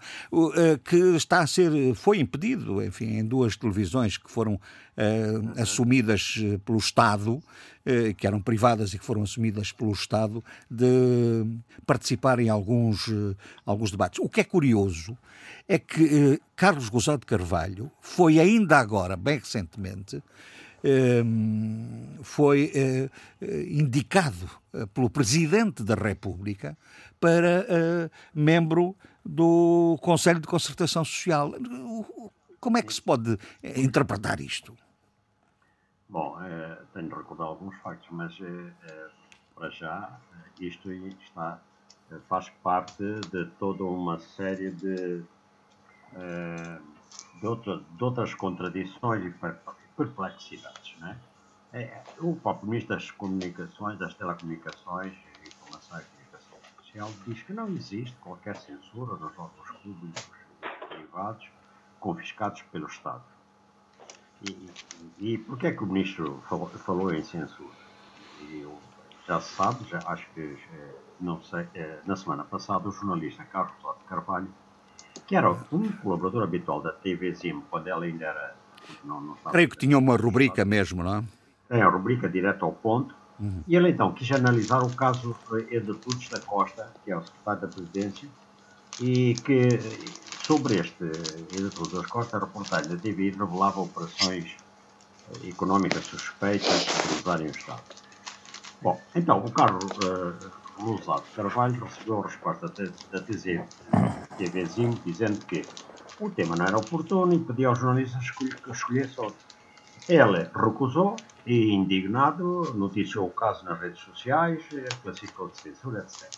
eh, que está a ser, foi impedido, enfim, em duas televisões que foram uh, assumidas eh, pelo Estado, uh, que eram privadas e que foram assumidas pelo Estado, de participar em alguns, uh, alguns debates. O que é curioso é que Carlos Gozado de Carvalho foi ainda agora, bem recentemente, foi eh, eh, indicado eh, pelo Presidente da República para membro do Conselho de Concertação Social. Como é que se pode interpretar isto?
Bom, tenho de recordar alguns factos, mas para já isto está, faz parte de toda uma série de, de, outra, de outras contradições e perplexidades. Né? É, o próprio Ministro das Comunicações, das Telecomunicações e Informações e Comunicação Social diz que não existe qualquer censura nos órgãos públicos e privados confiscados pelo Estado. E, e, e por que é que o Ministro falou, falou em censura? Eu, já se sabe, já acho que, eh, não sei, eh, na semana passada o jornalista Carlos Carvalho, que era um colaborador habitual da TV Zim, quando ela ainda era
não, não Creio que tinha uma rubrica mesmo, não é?
É, a rubrica direto ao ponto. Uhum. E ele então quis analisar o caso Eduardo da Costa, que é o secretário da Presidência, e que sobre este Eduardo da Costa, a reportagem da TV revelava operações económicas suspeitas de usarem o Estado. Bom, então o Carlos uh, Lousado Carvalho recebeu a resposta da TV, TVzinho dizendo que o tema não era oportuno e pediu aos jornalistas que escolhesse outro. Ele recusou e, indignado, noticiou o caso nas redes sociais, classificou de censura, etc.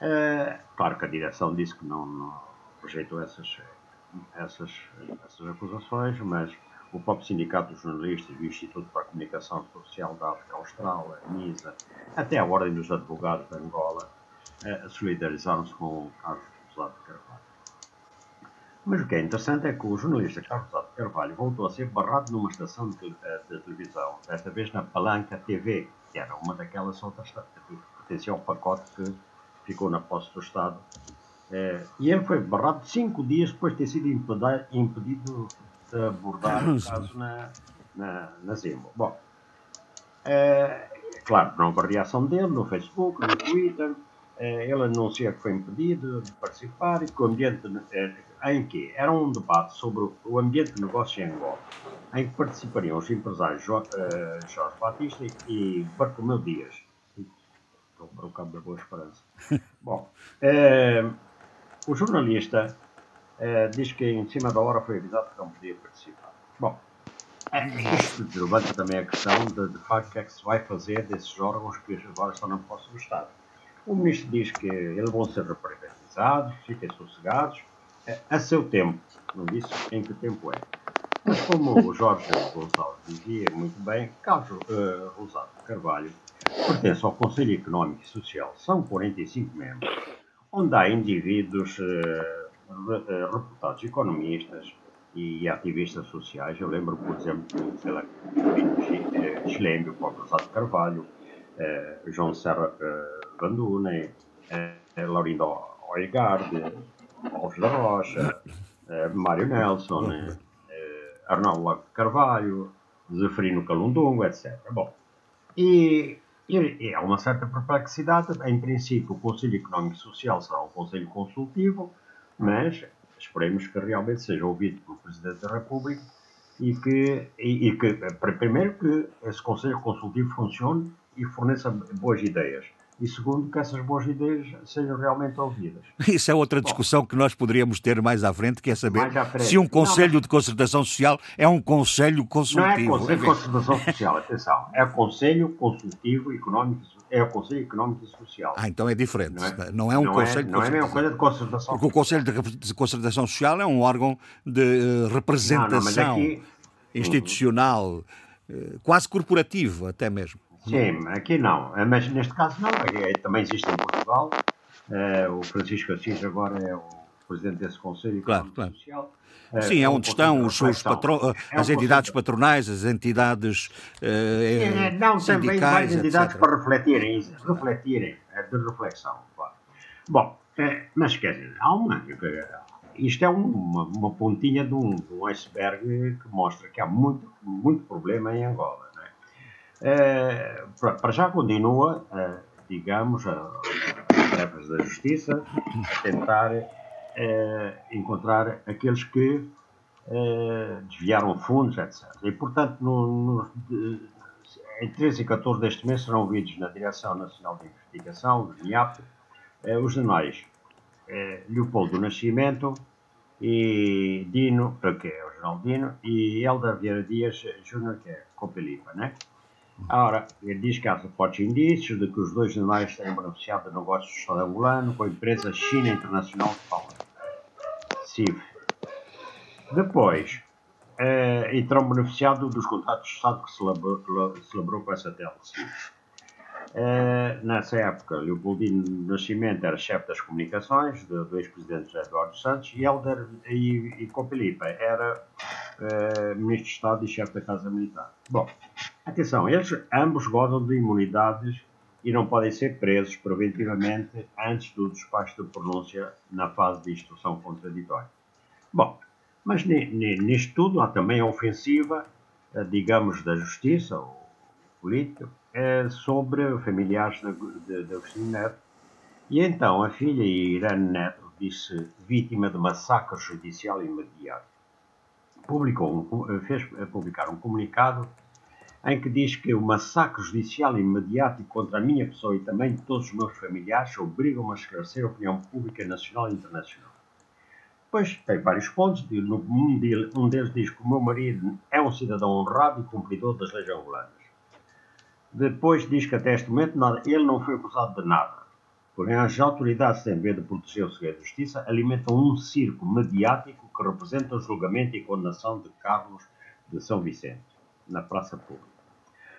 É, claro que a direção disse que não, não rejeitou essas, essas, essas acusações, mas o próprio Sindicato dos Jornalistas o Instituto para a Comunicação Social da África Austral, a NISA, até a Ordem dos Advogados de Angola, eh, solidarizaram-se com o Carlos José de Carvalho. Mas o que é interessante é que o jornalista Carlos Alves Carvalho voltou a ser barrado numa estação de, eh, de, televisão, desta vez na Palanca TV, que era uma daquelas outras que pertencia ao pacote que ficou na posse do Estado. É, e ele foi barrado cinco dias depois de ter sido impedido de abordar o caso na, na, na Zimbo. Bom, é, claro, não houve reação dele no Facebook, no Twitter. É, ele anuncia que foi impedido de participar e que o ambiente em que era um debate sobre o ambiente de negócio em Angola, em que participariam os empresários Jorge, uh, Jorge Batista e Bartolomeu Dias. Estou para o cabo da Boa Esperança. <laughs> Bom, uh, o jornalista uh, diz que em cima da hora foi avisado que não podia participar. Bom, isto levanta também a questão de, de facto, o que é que se vai fazer desses órgãos que agora estão na posse do Estado. O ministro diz que eles vão ser reprivatizados, fiquem sossegados, a seu tempo. Não disse em que tempo é. Mas como o Jorge Gonçalves dizia muito bem, Carlos uh, Rosado Carvalho pertence ao Conselho Económico e Social, são 45 membros, onde há indivíduos uh, reputados economistas e ativistas sociais. Eu lembro, por exemplo, sei lá, Schlembio, Paulo Rosado Carvalho, João Serra Vandune, uh, Laurindo Oegard, Alves da Rocha, eh, Mário Nelson, eh, Arnaldo Lago Carvalho, Zeferino Calundongo, etc. Bom, e, e, há uma certa perplexidade. Em princípio, o Conselho Económico e Social será um conselho consultivo, mas esperemos que realmente seja ouvido pelo Presidente da República e que, e, e que primeiro, que esse Conselho Consultivo funcione e forneça boas ideias e segundo, que essas boas ideias sejam realmente ouvidas. <laughs>
Isso é outra discussão Bom, que nós poderíamos ter mais à frente, que é saber se um Conselho não, de Concertação Social é um Conselho consultivo.
Não é Conselho de Concertação Social, atenção, é Conselho Consultivo Económico é o Conselho Económico e Social.
Ah, então é diferente. Não é, não é um
não
Conselho
é, Não é a mesma coisa de concertação
Porque o Conselho de Concertação Social é um órgão de uh, representação não, aqui... institucional, uh, quase corporativo até mesmo.
Sim, aqui não. Eh, mas neste caso não. É, também existe em Portugal. Uh, o Francisco Assis agora é o presidente desse Conselho
claro, claro. Social. Uh, Sim, é onde estão os seus patro... é as entidades patronais, as entidades
uh, Não, também várias entidades etc. para refletirem, refletirem, é de reflexão. Claro. Bom, mas quer dizer, há uma, isto é uma, uma pontinha de um, de um iceberg que mostra que há muito, muito problema em Angola. É, para já continua, é, digamos, as tarefas da justiça a tentar é, encontrar aqueles que desviaram fundos, etc. E, portanto, no, no, em 13 e 14 deste mês serão ouvidos na Direção Nacional de Investigação, do NIAP, os jornais Leopoldo Nascimento e Dino, que é o jornal Dino, e Helder Vieira Dias Júnior, que é Copelipa, né? Ora, ele diz que há fortes indícios de que os dois jornais têm beneficiado de negócios do Estado angolano com a empresa China Internacional de Power, CIV. Depois, eh, e terão beneficiado dos contratos de Estado que celebrou, celebrou com essa tela, CIV. Eh, nessa época, Leopoldino Nascimento era chefe das comunicações do, ex-presidente Eduardo Santos e Helder e, e era eh, ministro de Estado e chefe da Casa Militar. Bom, Atenção, eles ambos gozam de imunidades e não podem ser presos preventivamente antes do despacho de pronúncia na fase de instrução contraditória. Bom, mas nisto tudo há também a ofensiva, eh, digamos, da justiça, ou política, eh, sobre familiares de, Agostinho Neto. E então a filha Irene Neto disse vítima de massacre judicial imediato. Publicou um, fez publicar um comunicado em que diz que o massacre judicial imediato contra a minha pessoa e também todos os meus familiares obrigam-me a esclarecer a opinião pública nacional e internacional. Pois tem vários pontos, um deles diz que o meu marido é um cidadão honrado e cumpridor das leis angolanas. Depois diz que até este momento nada, ele não foi acusado de nada. Porém, as autoridades, sem ver de proteger o segredo de justiça, alimentam um circo mediático que representa o julgamento e condenação de Carlos de São Vicente na praça pública.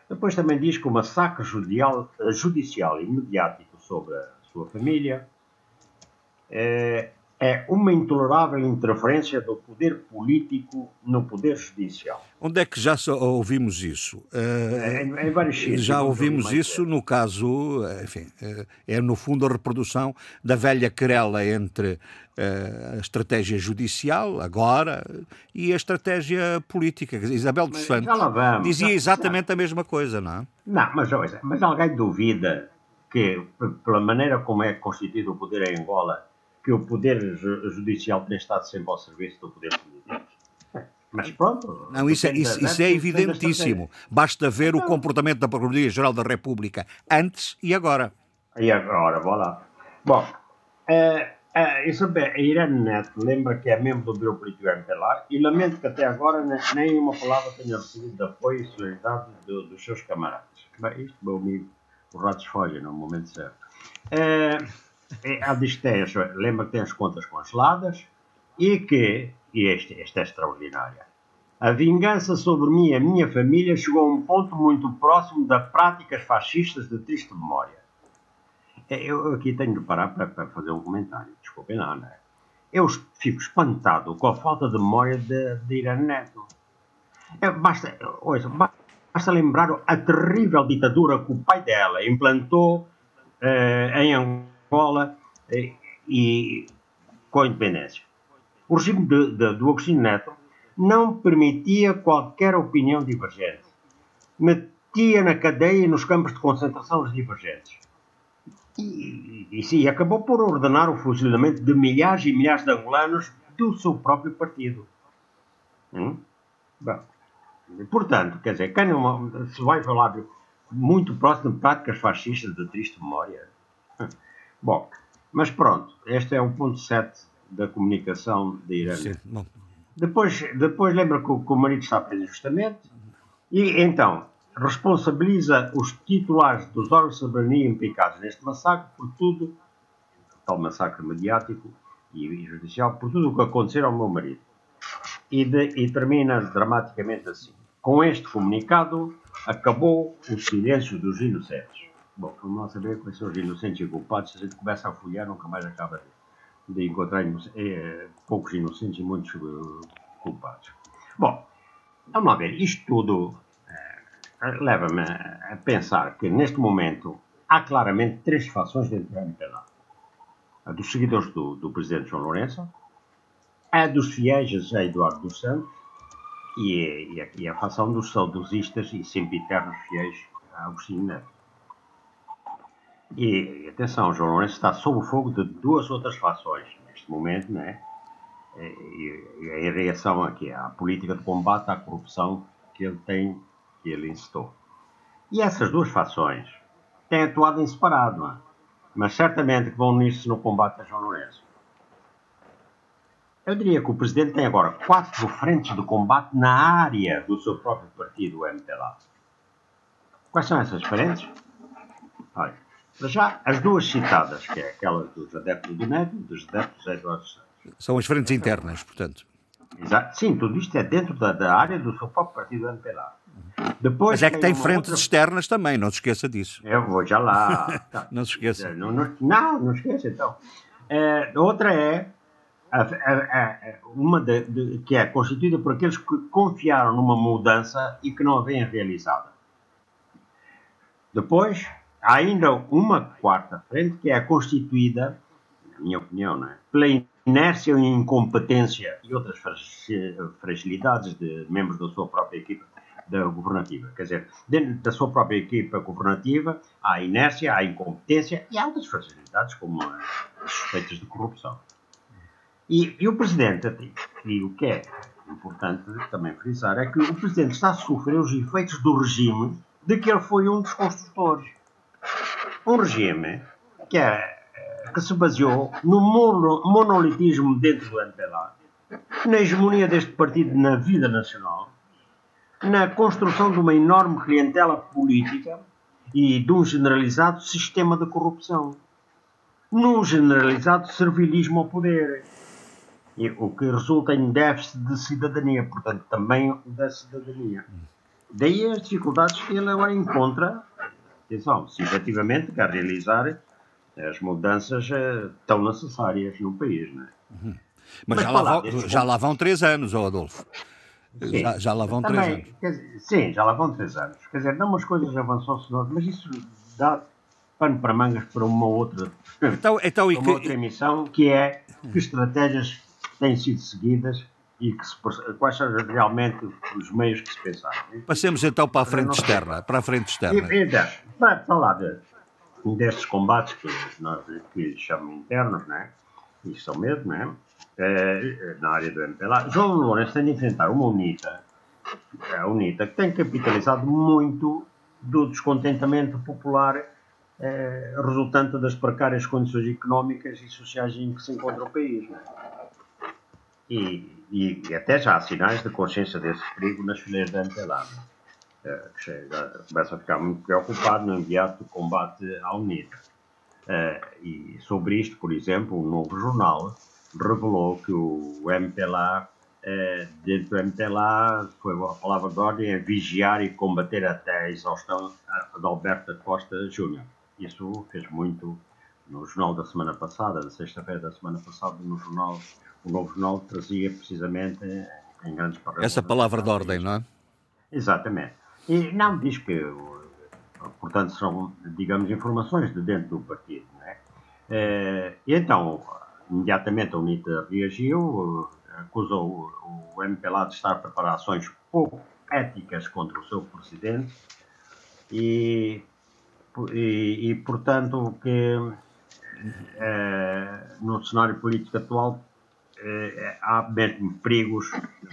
Depois também diz que o massacre judicial, judicial e mediático sobre a sua família é, é uma intolerável interferência do poder político no poder judicial.
Onde é que já ouvimos isso?
Uh, em, em, vários sítios.
Já ouvimos isso no caso, enfim, uh, é no fundo a reprodução da velha querela entre uh, a estratégia judicial, agora, e a estratégia política. Isabel dos Santos dizia exatamente a mesma coisa, não é?
Não, mas, mas alguém duvida que, pela maneira como é constituído o poder em Angola, que o Poder Judicial tem estado sempre ao serviço do Poder Político. Mas pronto.
Não, isso, é, isso, isso é evidentíssimo. Basta ver o comportamento da Procuradoria-Geral da República antes e agora.
E agora, vá lá. Bom, é, é, Isabel, a Irene Neto lembra que é membro do Bureau Político MPLA e lamento que até agora nem uma palavra tenha recebido de apoio e solidariedade do, dos seus camaradas. Bem, isto, meu amigo, os ratos fogem no momento certo. É, diz que tem, lembra que tem as contas congeladas e que, e esta é extraordinária, a vingança sobre mim e a minha família chegou a um ponto muito próximo das práticas fascistas de triste memória. É, eu aqui tenho de parar para, para fazer um comentário, desculpem lá, não é? Eu fico espantado com a falta de memória de, de Irã Neto. É, basta, ouça, basta lembrar a terrível ditadura que o pai dela implantou eh, em Angola Angola eh, e com a independência. O regime de, de, do Agostinho Neto não permitia qualquer opinião divergente. Metia na cadeia e nos campos de concentração os divergentes. E, e, e, acabou por ordenar o fuzilamento de milhares e milhares de angolanos do seu próprio partido. Hum? Bom, portanto, quer dizer, quem não, se vai falar muito próximo de práticas fascistas de triste memória. Bom, mas pronto, este é o ponto 7 da comunicação de Irã. Depois, depois lembra que o, que o marido está preso justamente e então responsabiliza os titulares dos órgãos de soberania implicados neste massacre por tudo, tal massacre mediático e judicial, por tudo o que aconteceu ao meu marido. E, de, e termina dramaticamente assim. Com este comunicado, acabou o silêncio dos inocentes. Bom, vamos lá saber quais são os inocentes e culpados. Se a gente começa a folhear, nunca mais acaba de, encontrar é, poucos inocentes e muitos uh, culpados. Bom, vamos lá ver. Isto tudo uh, leva-me a pensar que, neste momento, há claramente três fações dentro da MPLA. A dos seguidores do, do presidente João Lourenço, a dos fiéis a Eduardo dos Santos e, e, a, e a fação dos saudosistas e sempre eternos fiéis a Agostinho Neto. E atenção, João Lourenço está sob o fogo de duas outras fações neste momento, né? E, em reação aqui à política de combate à corrupção que ele tem, que ele incitou. E essas duas fações têm atuado em separado, é? mas certamente que vão unir-se no combate a João Lourenço. Eu diria que o presidente tem agora quatro frentes de combate na área do seu próprio partido, o MPLA. Quais são essas frentes? Olha, já as duas citadas, que é aquela dos adeptos do e dos adeptos de Eduardo Santos.
São as frentes internas, portanto.
Exato. Sim, tudo isto é dentro da, da área do seu próprio partido MPLA.
Depois Mas é que tem, tem frentes outra... externas também, não se esqueça disso.
Eu vou já lá. <laughs>
não se esqueça.
Não, não, não, não esqueça então. É, outra é a, a, a, uma de, de, que é constituída por aqueles que confiaram numa mudança e que não a vêm realizada. Depois, há ainda uma quarta frente que é constituída, na minha opinião, não é? pela inércia e incompetência e outras fragilidades de membros da sua própria equipa da governativa. Quer dizer, dentro da sua própria equipa governativa há inércia, há incompetência e há outras fragilidades, como as suspeitas de corrupção. E, e o Presidente, e o que é importante também frisar, é que o Presidente está a sofrer os efeitos do regime de que ele foi um dos construtores. Um regime que, é, que se baseou no monolitismo dentro do MPLA, na hegemonia deste partido na vida nacional, na construção de uma enorme clientela política e de um generalizado sistema de corrupção, num generalizado servilismo ao poder o que resulta em déficit de cidadania, portanto, também da cidadania. Daí as dificuldades que ele agora encontra, atenção, se efetivamente quer realizar as mudanças uh, tão necessárias no país. Não é?
Uhum. Mas, Mas já, lá vão, já lá vão três anos, oh Adolfo. Sim, já, já lá vão também, três anos.
Dizer, sim, já lá vão três anos. Quer dizer, não umas coisas avançou-se, mas isso dá pano para mangas para uma outra, então, então, <laughs> uma que... outra emissão, que é que estratégias têm sido seguidas e que se, quais são realmente os meios que se pensaram.
Passemos então para a frente externa. Para a frente externa.
E, então, para falar de, destes combates que nós que chamamos internos, né? e são mesmo, né? É, na área do MPLA, João Lourenço tem de enfrentar uma UNITA, a UNITA, que tem capitalizado muito do descontentamento popular é, resultante das precárias condições económicas e sociais em que se encontra o país. Né? E, e, até já há sinais de consciência desse perigo nas fileiras da MPLA, uh, que chega, começa a ficar muito preocupado no imediato combate à UNITA. Uh, e sobre isto, por exemplo, um novo jornal revelou que o MPLA, uh, dentro do MPLA, foi a palavra de ordem é vigiar e combater até a exaustão de Alberto Costa Júnior. Isso fez muito no jornal da semana passada, da sexta-feira da semana passada, no jornal o Novo Jornal trazia precisamente em grandes palavras.
Essa palavra de ordem, não é?
Exatamente. E não diz que, portanto, são, digamos, informações de dentro do partido, não é? Eh, e então, imediatamente a UNITA reagiu, acusou o MPLA de estar a preparar ações pouco éticas contra o seu presidente e, e, e portanto, que eh, no cenário político atual eh, há mesmo perigos,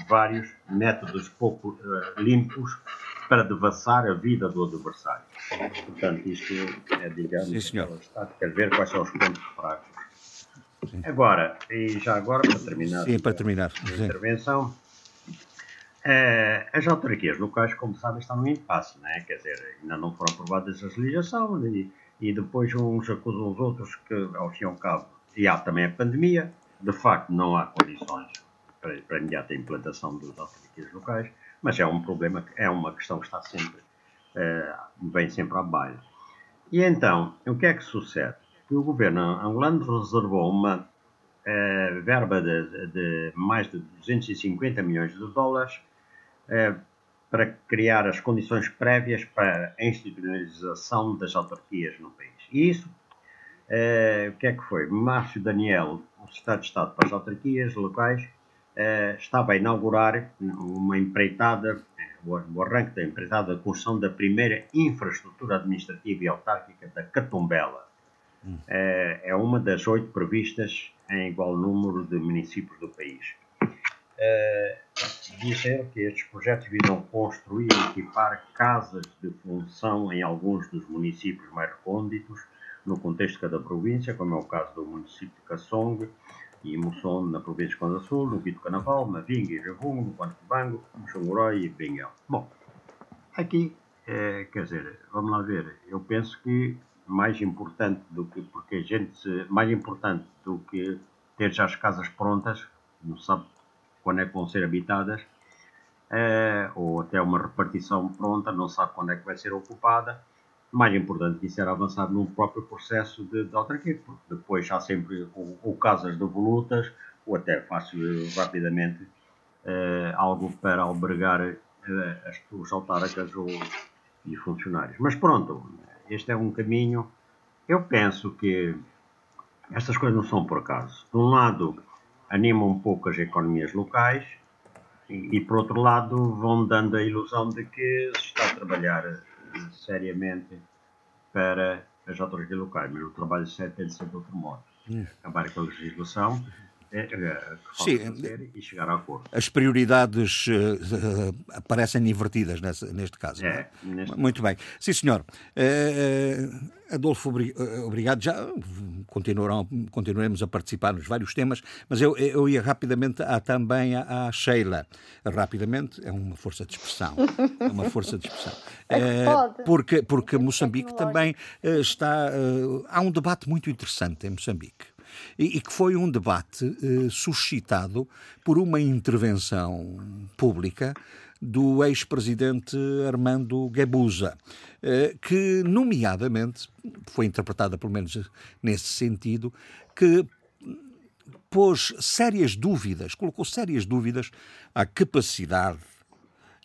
vários métodos pouco uh, limpos para devassar a vida do adversário. Portanto, isto é, digamos,
Sim, senhor.
Estado quer ver quais são os pontos fracos. Agora, e já agora, para terminar,
Sim, para terminar.
a
Sim.
intervenção, eh, as autarquias locais, como sabem, estão no impasse, né? quer dizer, ainda não foram aprovadas as legislações e, e depois uns acusam os outros que, ao fim e ao cabo, e há também a pandemia, de facto não há condições para, para a imediata implantação das autarquias locais, mas é um problema, é uma questão que está sempre, eh, vem sempre à baila. E então, o que é que sucede? O governo angolano reservou uma eh, verba de, de mais de 250 milhões de dólares eh, para criar as condições prévias para a institucionalização das autarquias no país. E isso, eh, o que é que foi? Márcio Daniel, o Estado de Estado para as autarquias locais, eh, estava a inaugurar uma empreitada, eh, o arranque da empreitada da construção da primeira infraestrutura administrativa e autárquica da Catumbela. Eh, é uma das oito previstas em igual número de municípios do país. Diz ele que estes projetos visam construir e equipar casas de função em alguns dos municípios mais recônditos, no contexto de cada província, como é o caso do município de Cassongue e Moçon, na província de Conda Sul, no Quito Canaval, Mavinga e Javungo, no Quantibango, Xangorói e Benguel. Bom, aqui, eh, quer dizer, vamos lá ver, eu penso que mais importante do que, porque a gente, mais importante do que ter já as casas prontas, não sabe quando é que vão ser habitadas, eh, ou até uma repartição pronta, não sabe quando é que vai ser ocupada. Mais importante que isso era avançar no próprio processo de, de autarquia, porque depois há sempre ou, ou casas devolutas, ou até fácil rapidamente eh, algo para albergar eh, as, os autarcas ou, e funcionários. Mas pronto, este é um caminho. Eu penso que estas coisas não são por acaso. De um lado, animam um pouco as economias locais e, e, por outro lado, vão dando a ilusão de que se está a trabalhar seriamente para as autarquias locais, mas o trabalho sério tem de ser de outro modo. Acabar com a legislação é, é,
Sim.
e chegar a acordo.
As prioridades eh, aparecem invertidas nesse, neste caso. não
É, neste-
Muito bem. Sim, senhor. Eh, Adolfo, obri- obrigado. Já continuarão, continuaremos a participar nos vários temas, mas eu, eu ia rapidamente a, também à, à Sheila. Rapidamente é uma força de expressão. É uma força de expressão. <laughs>
É
porque, porque Moçambique também está. eh, há um debate muito interessante em Moçambique. E, e que foi um debate eh, suscitado por uma intervenção pública do ex-presidente Armando Guebuza, eh, que, nomeadamente, foi interpretada pelo menos nesse sentido, que pôs sérias dúvidas, colocou sérias dúvidas à capacidade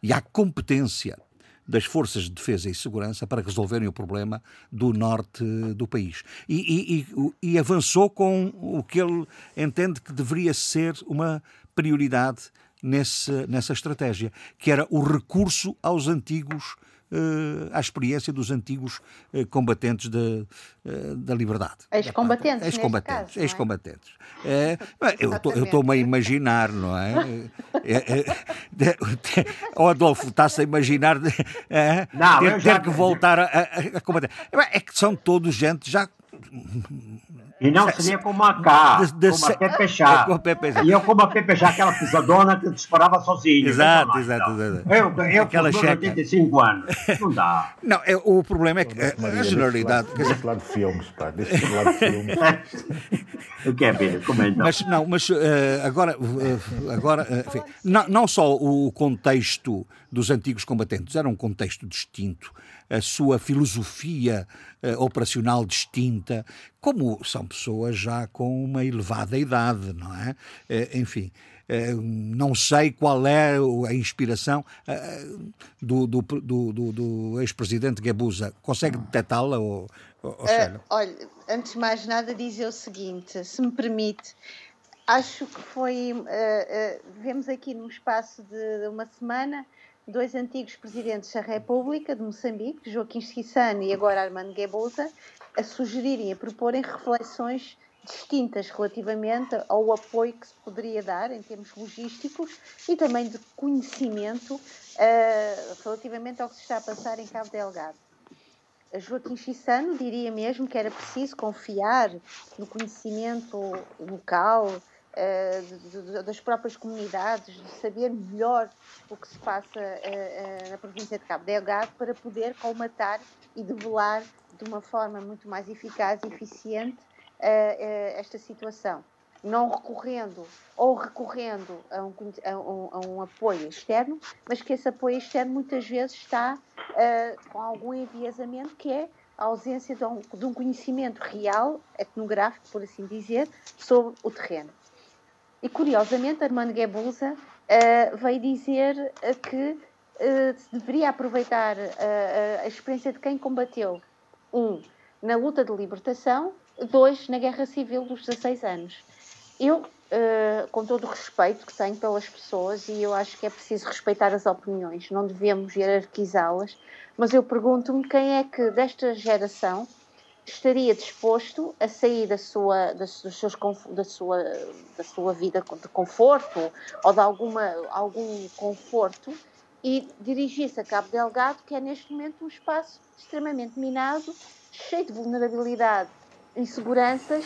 e à competência das forças de defesa e segurança para resolverem o problema do norte do país. E, e- e- avançou com o que ele entende que deveria ser uma prioridade nesse, nessa estratégia, que era o recurso aos antigos. Eh, à experiência dos antigos eh, combatentes da, eh, da liberdade.
Ex-combatentes, neste
Ex-combatentes.
é?
Ex-combatentes. <laughs> É, eu estou-me a imaginar, não é? É, é, é, o Adolfo está-se a imaginar de, é,
Não,
ter,
já-
ter que voltar a, a- a combater. É que são todos gente já.
E não seria como a K,
De- de-
como a
se-
Pepe Chá.
como a Pepe Chá.
E eu como a Pepe Chá, aquela pisadona que disparava sozinho.
Exato,
não,
exato,
não.
exato.
Eu, eu
Aquela
com
checa.
85 anos, não dá. <laughs>
Não, é, o problema é que a,
Maria,
a generalidade. quer dizer,
Deixa lá de filmes, pá. Deixa lá de filmes. <laughs>
O que é, Pedro? Comenta.
Mas não, mas eh, agora, eh, agora eh, enfim, não, não só o contexto dos antigos combatentes era um contexto distinto, a sua filosofia eh, operacional distinta, como são pessoas já com uma elevada idade, não é? Eh, enfim. eh, Não sei qual é a inspiração do, do, do, do- do ex-presidente Gabusa. Consegue detectá-la, ou, ou,
Ah, olha, antes de mais nada, dizer o seguinte, se me permite, acho que foi. ah, ah, vemos aqui num espaço de uma semana dois antigos presidentes da República de Moçambique, Joaquim Chissano e agora Armando Guebuza, a sugerirem, a proporem reflexões distintas relativamente ao apoio que se poderia dar em termos logísticos e também de conhecimento uh, relativamente ao que se está a passar em Cabo Delgado. A Joaquim Chissano diria mesmo que era preciso confiar no conhecimento local, das próprias comunidades, de saber melhor o que se passa uh, na província de Cabo Delgado para poder colmatar e develar de uma forma muito mais eficaz e eficiente esta situação, não recorrendo ou recorrendo a um, a, um, a um, apoio externo, mas que esse apoio externo muitas vezes está uh, com algum enviesamento, que é a ausência de um, de um, conhecimento real, etnográfico, por assim dizer, sobre o terreno. E curiosamente, Armando Guebuza uh, veio dizer uh, que se deveria aproveitar a experiência de quem combateu, um, na luta de libertação dois na Guerra Civil dos 16 anos. Eu, uh, com todo o respeito que tenho pelas pessoas, e eu acho que é preciso respeitar as opiniões, não devemos hierarquizá-las, mas eu pergunto-me quem é que desta geração estaria disposto a sair da sua, das, dos seus, da, sua, da sua vida de conforto ou de alguma, algum conforto e dirigir-se a Cabo Delgado, que é neste momento um espaço extremamente minado, cheio de vulnerabilidade inseguranças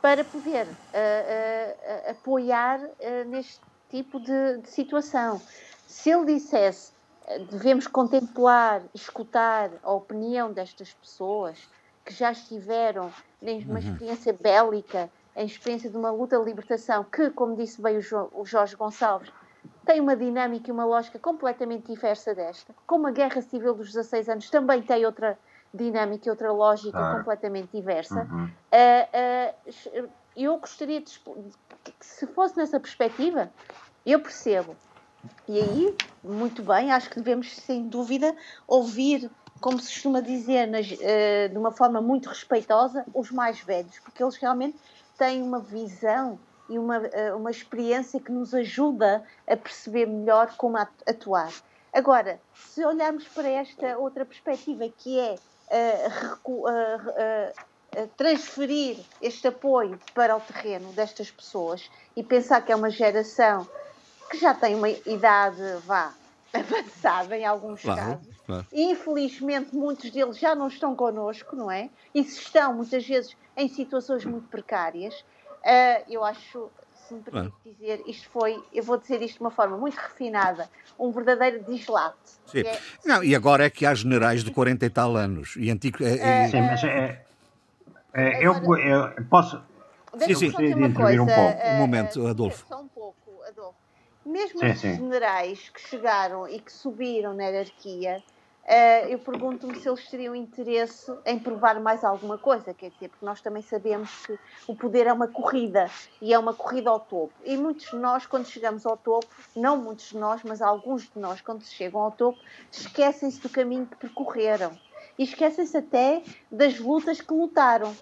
para poder uh, uh, apoiar neste tipo de, de, situação. Se ele dissesse devemos contemplar, escutar a opinião destas pessoas que já estiveram numa uhum. experiência bélica, em experiência de uma luta de libertação, que, como disse bem o, jo o Jorge Gonçalves, tem uma dinâmica e uma lógica completamente diversa desta. Como a Guerra Civil dos 16 anos também tem outra dinâmica e outra lógica ah. completamente diversa. Uhum. Uh, uh, eu gostaria de, que, se fosse nessa perspectiva, eu percebo. E aí, muito bem, acho que devemos, sem dúvida, ouvir, como se costuma dizer, nas, uh, de uma forma muito respeitosa, os mais velhos, porque eles realmente têm uma visão e uma, uma experiência que nos ajuda a perceber melhor como atuar. Agora, se olharmos para esta outra perspectiva, que é transferir este apoio para o terreno destas pessoas e pensar que é uma geração que já tem uma idade, vá, <laughs> avançada em alguns claro, casos. Claro. E, infelizmente, muitos deles já não estão connosco, não é? E se estão, muitas vezes, em situações muito precárias. Uh, eu acho se me permite dizer, isto foi, eu vou dizer isto de uma forma muito refinada, um verdadeiro dislate.
Sim. É... Não, e agora é que há generais de 40 e tal anos. E antigo. É,
é... Sim, mas é, é, eu, eu, posso.
Sim, sim. De intervir um pouco. Um momento, Adolfo.
Só um pouco, Adolfo. Mesmo sim, os generais que chegaram e que subiram na hierarquia, Uh, eu pergunto-me se eles teriam interesse em provar mais alguma coisa, quer dizer, porque nós também sabemos que o poder é uma corrida e é uma corrida ao topo. E muitos de nós, quando chegamos ao topo, não muitos de nós, mas alguns de nós, quando chegam ao topo, esquecem-se do caminho que percorreram e esquecem-se até das lutas que lutaram.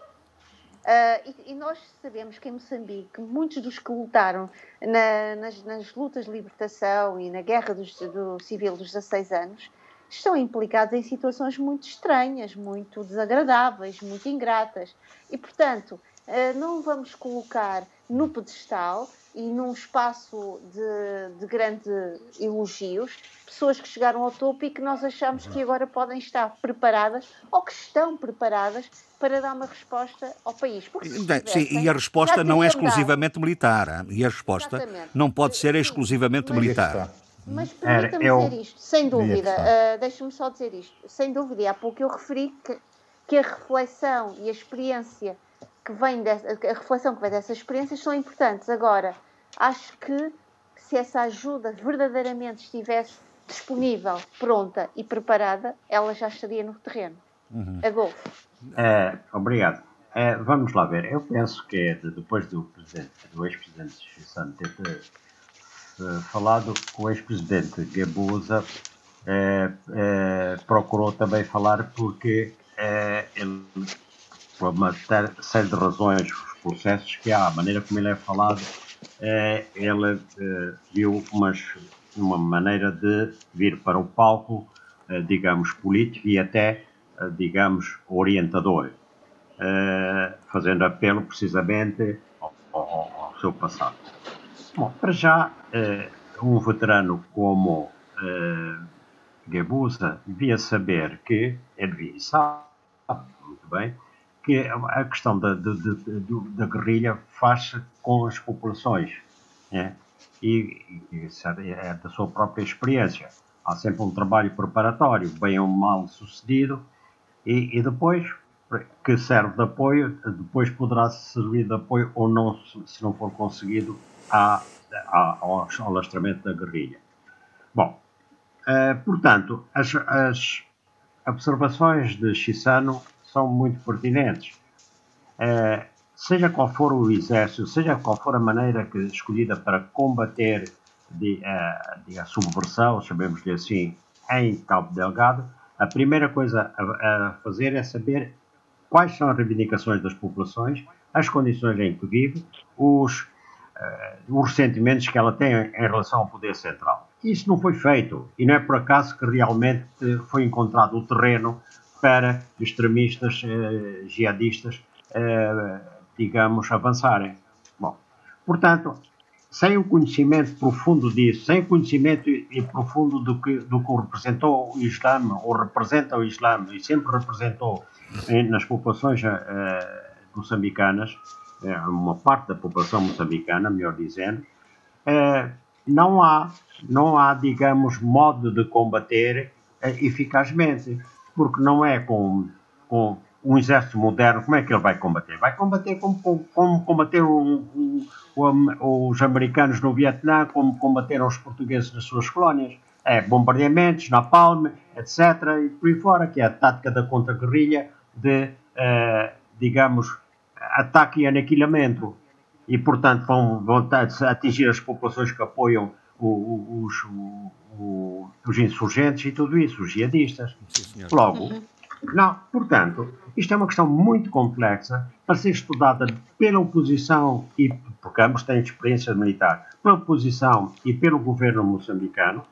Uh, e, e, nós sabemos que em Moçambique, muitos dos que lutaram na, nas, nas, lutas de libertação e na guerra dos, do civil dos 16 anos estão implicados em situações muito estranhas, muito desagradáveis, muito ingratas. E, portanto, eh, não vamos colocar no pedestal e num espaço de, de grandes elogios pessoas que chegaram ao topo e que nós achamos que agora podem estar preparadas ou que estão preparadas para dar uma resposta ao país.
Sim, e a resposta não é exclusivamente militar. E a resposta Exatamente. não pode ser exclusivamente militar.
Mas permita-me eu... dizer isto, sem dúvida, uh, deixa-me só dizer isto, sem dúvida, há pouco eu referi que, que a reflexão e a experiência que vem dessa, a reflexão que vem dessas experiências são importantes. Agora, acho que se essa ajuda verdadeiramente estivesse disponível, pronta e preparada, ela já estaria no terreno. Uhum. Adolfo.
É, obrigado. É, vamos lá ver. Eu penso que é depois do, do ex-presidente Chissano ter eh, falado com o ex-presidente Gabusa, eh, eh, procurou também falar porque ele, por uma série de razões, os processos que há, a maneira como ele é falado, ele viu umas, uma maneira de vir para o palco, digamos, político e até, digamos, orientador. uh, fazendo apelo precisamente ao, seu passado. Bom, para já, uh, um veterano como Gebusa devia saber que, ele devia sabe muito bem, que a questão da, da, da, da guerrilha faz-se com as populações. Né? E, e isso é da sua própria experiência. Há sempre um trabalho preparatório, bem ou mal sucedido, e, e depois que serve de apoio, depois poderá servir de apoio ou não, se não for conseguido, à, à, ao alastramento da guerrilha. Bom, uh, portanto, as, as, observações de Chissano são muito pertinentes. Uh, seja qual for o exército, seja qual for a maneira que, escolhida para combater de, uh, de a subversão, chamemos-lhe assim, em Cabo Delgado, a primeira coisa a, a, fazer é saber quais são as reivindicações das populações, as condições em que vive, os, uh, os ressentimentos que ela tem em relação ao poder central. Isso não foi feito e não é por acaso que realmente foi encontrado o terreno para extremistas uh, jihadistas, digamos, avançarem. Bom, portanto, sem o conhecimento profundo disso, sem conhecimento profundo do que, do que representou o Islã, ou representa o Islã, e sempre representou nas populações uh, moçambicanas, uh, uma parte da população moçambicana, melhor dizendo, uh, não há, não há, digamos, modo de combater eficazmente, porque não é com, com um exército moderno, como é que ele vai combater? Vai combater como, como, como combateram os americanos no Vietnã, como combateram os portugueses nas suas colónias. É bombardeamentos, napalm, etc. E por aí fora, que é a tática da contra-guerrilha de, uh, digamos, ataque e aniquilamento. E, portanto, vão, vão atingir as populações que apoiam os, os, os insurgentes e tudo isso, os jihadistas. Sim, Logo, uhum. Não, portanto, isto é uma questão muito complexa para ser estudada pela oposição e, porque ambos têm experiência militar, pela oposição e pelo governo moçambicano.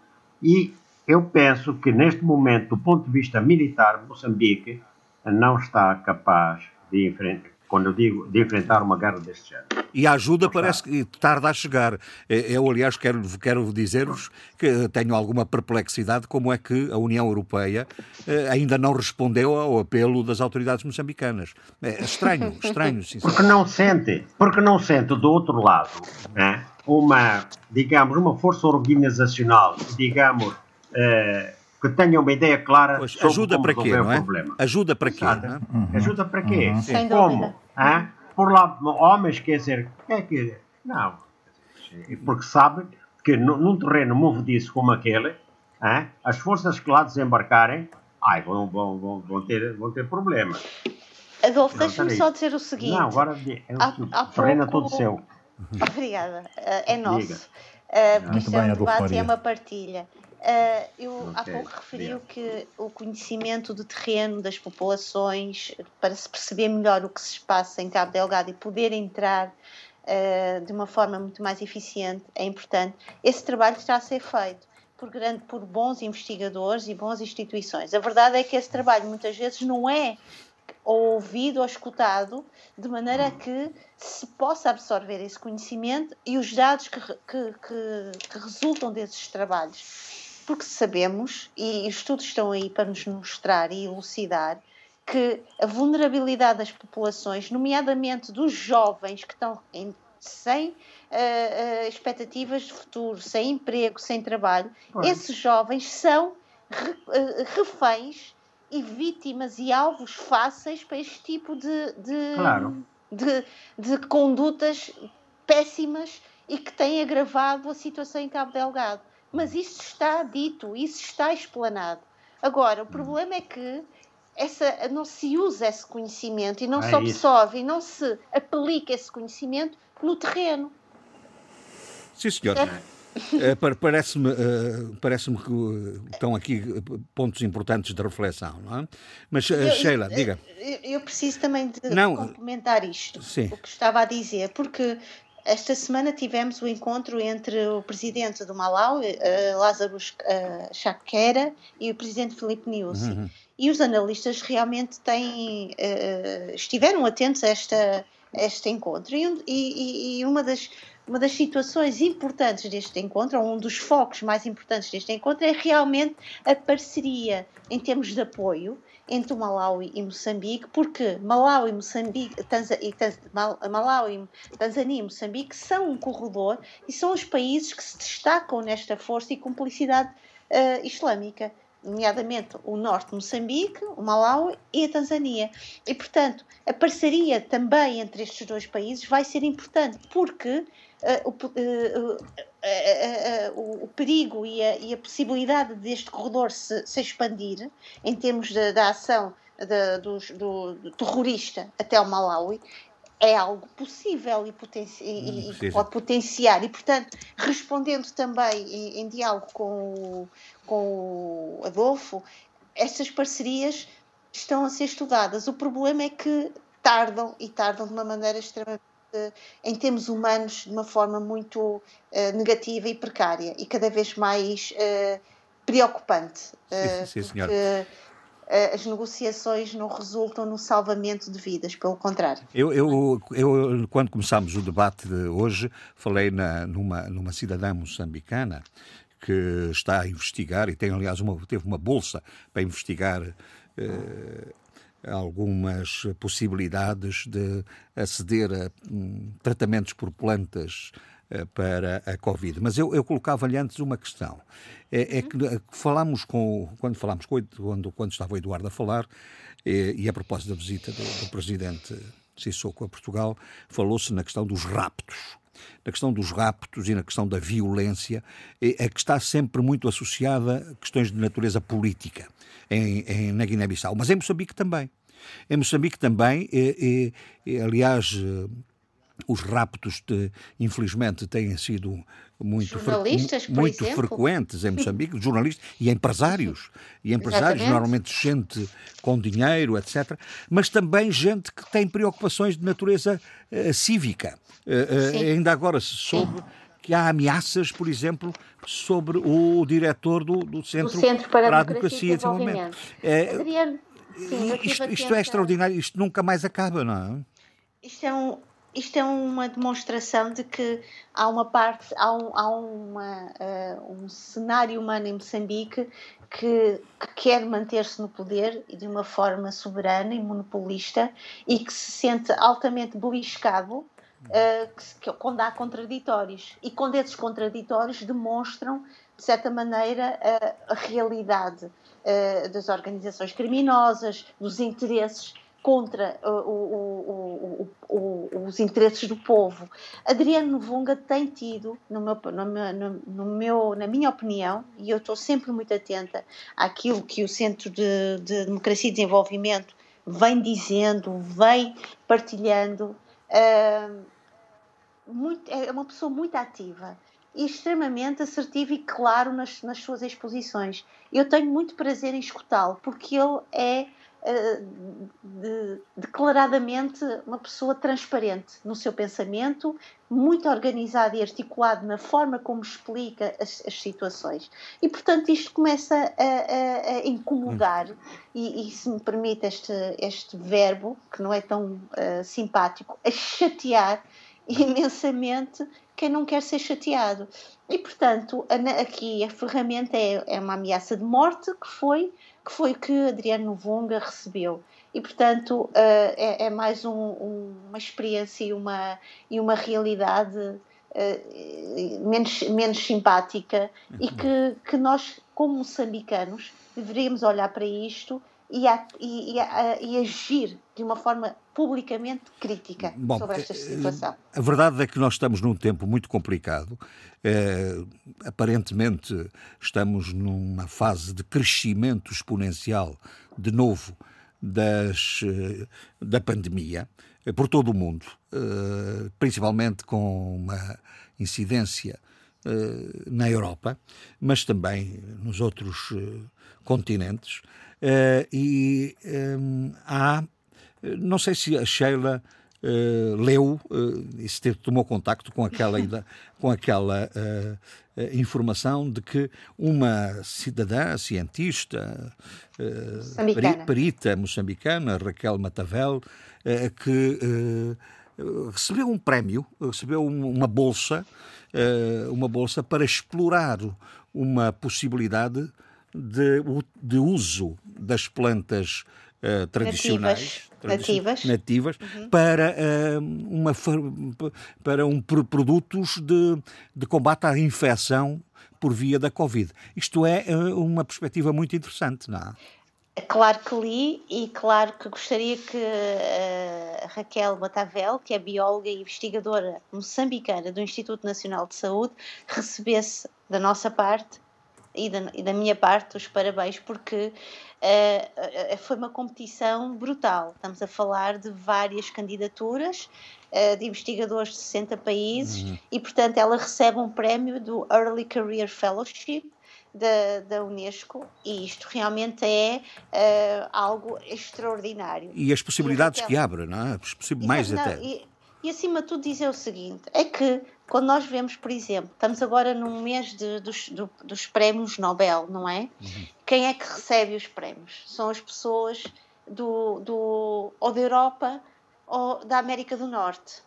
E eu penso que neste momento, do ponto de vista militar, Moçambique não está capaz de enfrentar, quando digo de enfrentar uma guerra deste género.
E a ajuda não parece está. que tarda a chegar. É, eu, aliás, quero, quero dizer-vos que tenho alguma perplexidade como é que a União Europeia eh, ainda não respondeu ao apelo das autoridades moçambicanas. É estranho, <laughs> estranho, sinceramente.
Porque não sente, porque não sente do outro lado né, uma, digamos, uma força organizacional, digamos, eh, que tenham uma ideia clara pois, sobre
ajuda
como
para quê,
não
é?
o problema.
Ajuda para quê?
É? Uhum. Ajuda para quê? Uhum. Sem como? Dúvida. Ah? Por lá, homens, quer dizer, é que, não, porque sabe que num terreno movediço como aquele, ah, as forças que lá desembarcarem, ai, vão, vão, vão, vão, ter, vão ter problemas.
Adolfo, deixa-me só dizer o seguinte.
Não, agora é o, há, há terreno pouco... todo seu.
Obrigada, é nosso. Uh, porque isto é um debate e é uma partilha. Uh, eu okay. há pouco referi que o conhecimento de terreno das populações, para se perceber melhor o que se passa em Cabo Delgado e poder entrar uh, de uma forma muito mais eficiente, é importante. Esse trabalho está a ser feito por, grande, por bons investigadores e boas instituições. A verdade é que esse trabalho muitas vezes não é ouvido ou escutado de maneira que se possa absorver esse conhecimento e os dados que, que, que, que resultam desses trabalhos porque sabemos, e os estudos estão aí para nos mostrar e elucidar, que a vulnerabilidade das populações, nomeadamente dos jovens que estão em, sem uh, uh, expectativas de futuro, sem emprego, sem trabalho, esses jovens são re, uh, reféns e vítimas e alvos fáceis para este tipo de, de,
claro.
de, de condutas péssimas e que têm agravado a situação em Cabo Delgado. Mas isso está dito, isso está explanado. Agora, o problema é que essa, não se usa esse conhecimento e não é se absorve e não se aplica esse conhecimento no terreno.
Sim, senhor. Uh, Parece-me uh, parece que uh, estão aqui pontos importantes de reflexão, não é? Mas, eu, Sheila, diga.
Eu, eu, preciso também de não, complementar isto, sim. o que estava a dizer, porque esta semana tivemos o encontro entre o presidente do Malau, uh, Lázaro Chaquera, e o presidente Filipe Niusi. Uhum. e os analistas realmente têm, uh, estiveram atentos a, esta, a este encontro. E, e, e, uma, das, uma das situações importantes deste encontro, ou um dos focos mais importantes deste encontro, é realmente a parceria em termos de apoio entre o Malawi e Moçambique, porque Malawi, Moçambique, Tanza, e Tanz, Malawi, Tanzânia e Moçambique são um corredor e são os países que se destacam nesta força e cumplicidade uh, islâmica nomeadamente o norte de Moçambique, o Malawi e a Tanzânia. E, portanto, a parceria também entre estes dois países vai ser importante, porque uh, uh, uh, o, perigo e a, e a, possibilidade deste corredor se, se expandir em termos da ação de, do, do, terrorista até o Malawi é algo possível e, potenci e, e pode potenciar. E, portanto, respondendo também em, em diálogo com o, com o Adolfo, estas parcerias estão a ser estudadas. O problema é que tardam e tardam de uma maneira extremamente, em termos humanos, de uma forma muito uh, negativa e precária e cada vez mais uh, preocupante.
Sim, sim. Porque,
eh, as negociações não resultam no salvamento de vidas, pelo contrário.
Eu, eu, eu quando começámos o debate de hoje, falei na, numa, numa cidadã moçambicana que está a investigar e tem, aliás, uma, teve uma bolsa para investigar. Eh, algumas possibilidades de aceder a um, tratamentos por plantas uh, para a Covid. Mas eu, eu colocava-lhe antes uma questão. É, é que eh, falámos com, quando falámos com, quando, quando estava o Eduardo a falar, e, e a propósito da visita do, do presidente Sissoko a Portugal, falou-se na questão dos raptos na questão dos raptos e na questão da violência, é, que está sempre muito associada a questões de natureza política em, em na Guiné-Bissau, mas em Moçambique também. Em Moçambique também, é, é aliás, eh, os raptos, de, infelizmente, têm sido muito,
fre
muito frequentes em Moçambique, <laughs> jornalistas e empresários. E empresários, Exatamente. normalmente gente com dinheiro, etc. Mas também gente que tem preocupações de natureza uh, cívica. Uh, uh, ainda agora se soube que há ameaças, por exemplo, sobre o diretor do, do Centro,
Centro para, para a Democracia e Desenvolvimento.
É, Adriano, sim, isto, isto é extraordinário, isto nunca mais acaba, não é?
Isto é um, isto é uma demonstração de que há uma parte, há um, há uma, uh, um cenário humano em Moçambique que, que quer manter-se no poder de uma forma soberana e monopolista e que se sente altamente beliscado uh, que, quando há contraditórios. E quando esses contraditórios demonstram, de certa maneira, a, a realidade uh, das organizações criminosas, dos interesses contra uh, o, o, o, os interesses do povo. Adriano Novunga tem tido, no meu, no, no meu, na minha opinião, e eu estou sempre muito atenta àquilo que o Centro de, de Democracia e Desenvolvimento vem dizendo, vem partilhando, uh, muito, é uma pessoa muito ativa e extremamente assertivo e claro nas, nas suas exposições. Eu tenho muito prazer em escutá-lo, porque ele é de, declaradamente uma pessoa transparente no seu pensamento, muito organizado e articulado na forma como explica as, as situações. E, portanto, isto começa a, a, a incomodar, e, e, se me permite este, este verbo, que não é tão uh, simpático, a chatear <laughs> imensamente quem não quer ser chateado. E, portanto, aqui a ferramenta é, é uma ameaça de morte que foi que foi que Adriano Vunga recebeu. E, portanto, uh, é, é, mais um, um, uma experiência e uma, e uma realidade uh, menos, menos simpática e que, que nós, como moçambicanos, deveríamos olhar para isto e, a, e, a, e, agir de uma forma publicamente crítica Bom, sobre esta situação.
A verdade é que nós estamos num tempo muito complicado. É, aparentemente estamos numa fase de crescimento exponencial, de novo, das, eh, da pandemia eh, por todo o mundo, principalmente com uma incidência na Europa, mas também nos outros continentes. E há, não sei se a Sheila uh, leu uh, e se tomou contacto com aquela, <laughs> com aquela uh, informação de que uma cidadã, cientista,
moçambicana.
perita moçambicana, Raquel Matavel, que recebeu um prémio, recebeu uma bolsa, uma bolsa para explorar uma possibilidade de, de uso das plantas uh, tradicionais
nativas,
nativas uhum. para, uh, uma, para um, produtos de, de combate à infecção por via da Covid. Isto é uh, uma perspectiva muito interessante, não é?
Claro que li e claro que gostaria que a Raquel Batavel, que é bióloga e investigadora moçambicana do Instituto Nacional de Saúde, recebesse da nossa parte e da, e da minha parte os parabéns porque uh, foi uma competição brutal. Estamos a falar de várias candidaturas uh, de investigadores de 60 países uhum. e, portanto, ela recebe um prémio do Early Career Fellowship da, da Unesco e isto realmente é uh, algo extraordinário.
E as possibilidades e que abre, não é? Mais não, até.
E, e acima de tudo dizer o seguinte, é que quando nós vemos, por exemplo, estamos agora num mês de, dos, do, dos prémios Nobel, não é? Uhum. Quem é que recebe os prémios? São as pessoas do, do, ou da Europa ou da América do Norte.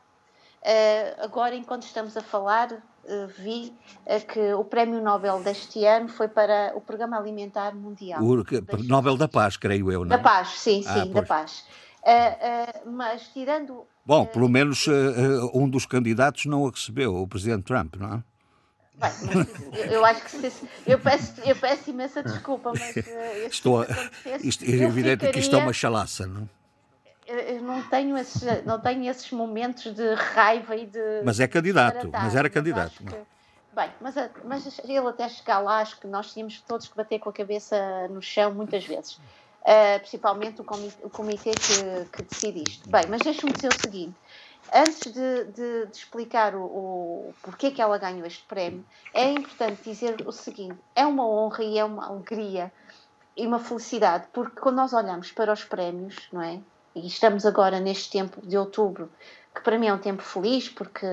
Uh, agora, enquanto estamos a falar, uh, vi uh, que o prémio Nobel deste ano foi para o Programa Alimentar Mundial. O
Nobel da Paz, creio eu, não
Da Paz, sim, ah, sim, da Paz. Mas tirando
Bom, pelo menos um dos candidatos não a recebeu, o Presidente Trump, não é?
Bem, eu acho que se, eu, peço, eu peço imensa desculpa, mas uh,
Estou a, isto, é evidente ficaria, que isto é uma chalaça, não
eu não tenho esses, não tenho esses momentos de raiva e de.
Mas é candidato, mas era candidato.
Que, bem, mas, mas ele até chegar lá, acho que nós tínhamos todos que bater com a cabeça no chão muitas vezes uh, principalmente o comitê, o comitê que, que, decide isto. Bem, mas deixe-me dizer o seguinte. Antes de, de, de explicar o, o, porquê que ela ganhou este prémio, é importante dizer o seguinte: é uma honra e é uma alegria e uma felicidade, porque quando nós olhamos para os prémios, não é? E estamos agora neste tempo de outubro, que para mim é um tempo feliz, porque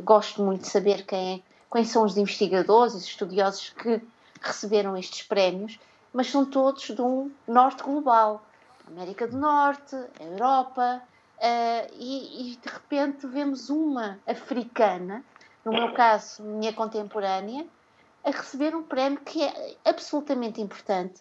gosto muito de saber quem é, quem são os investigadores os estudiosos que receberam estes prémios mas são todos de um norte global. América do Norte, Europa, uh, e, e, de repente vemos uma africana, no meu caso, minha contemporânea, a receber um prémio que é absolutamente importante,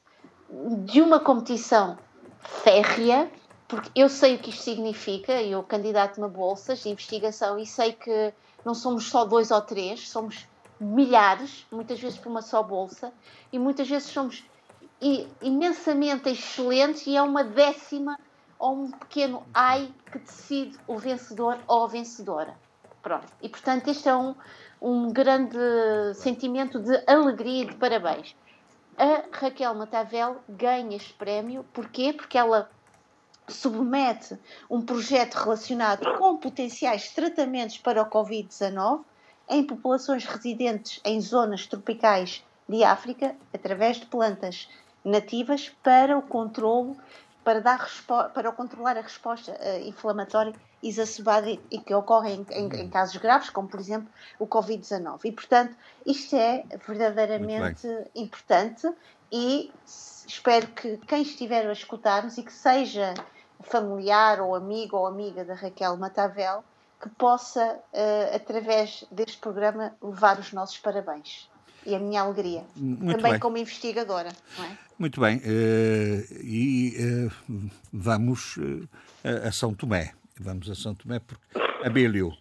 de uma competição férrea, porque eu sei o que isto significa, eu candidato-me a bolsas de investigação e sei que não somos só dois ou três, somos milhares, muitas vezes por uma só bolsa, e muitas vezes somos imensamente excelentes e é uma décima ou um pequeno ai que decide o vencedor ou a vencedora. Pronto. E portanto, este é um, um grande sentimento de alegria e de parabéns. A Raquel Matavel ganha este prémio, porquê? Porque ela submete um projeto relacionado com potenciais tratamentos para o Covid-19 em populações residentes em zonas tropicais de África, através de plantas nativas para o controlo, para, dar para controlar a resposta uh, inflamatória exacerbada e, e que ocorre em, em, em, casos graves, como por exemplo o Covid-19. E portanto, isto é verdadeiramente importante e espero que quem estiver a escutar-nos e que seja familiar ou amigo ou amiga da Raquel Matavel, que possa, uh, através deste programa, levar os nossos parabéns e a minha alegria. Muito Também bem. como investigadora. É?
Muito bem. Uh, e uh, vamos uh, a São Tomé. Vamos a São Tomé porque, Abílio,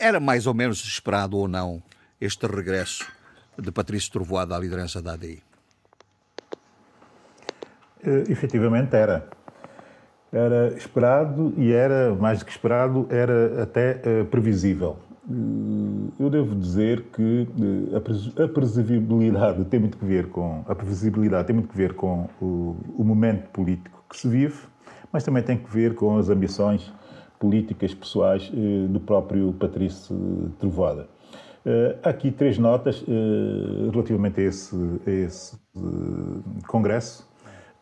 era mais ou menos esperado ou não este regresso de Patrício Trovoada à liderança da ADI?
Uh, efetivamente era. Era esperado e era, mais do que esperado, era até previsível eu devo dizer que eh, a previsibilidade tem muito que ver com a previsibilidade tem muito que ver com o, o, momento político que se vive, mas também tem que ver com as ambições políticas pessoais eh, do próprio Patrício Trovoada. Há aqui três notas relativamente a esse, a esse congresso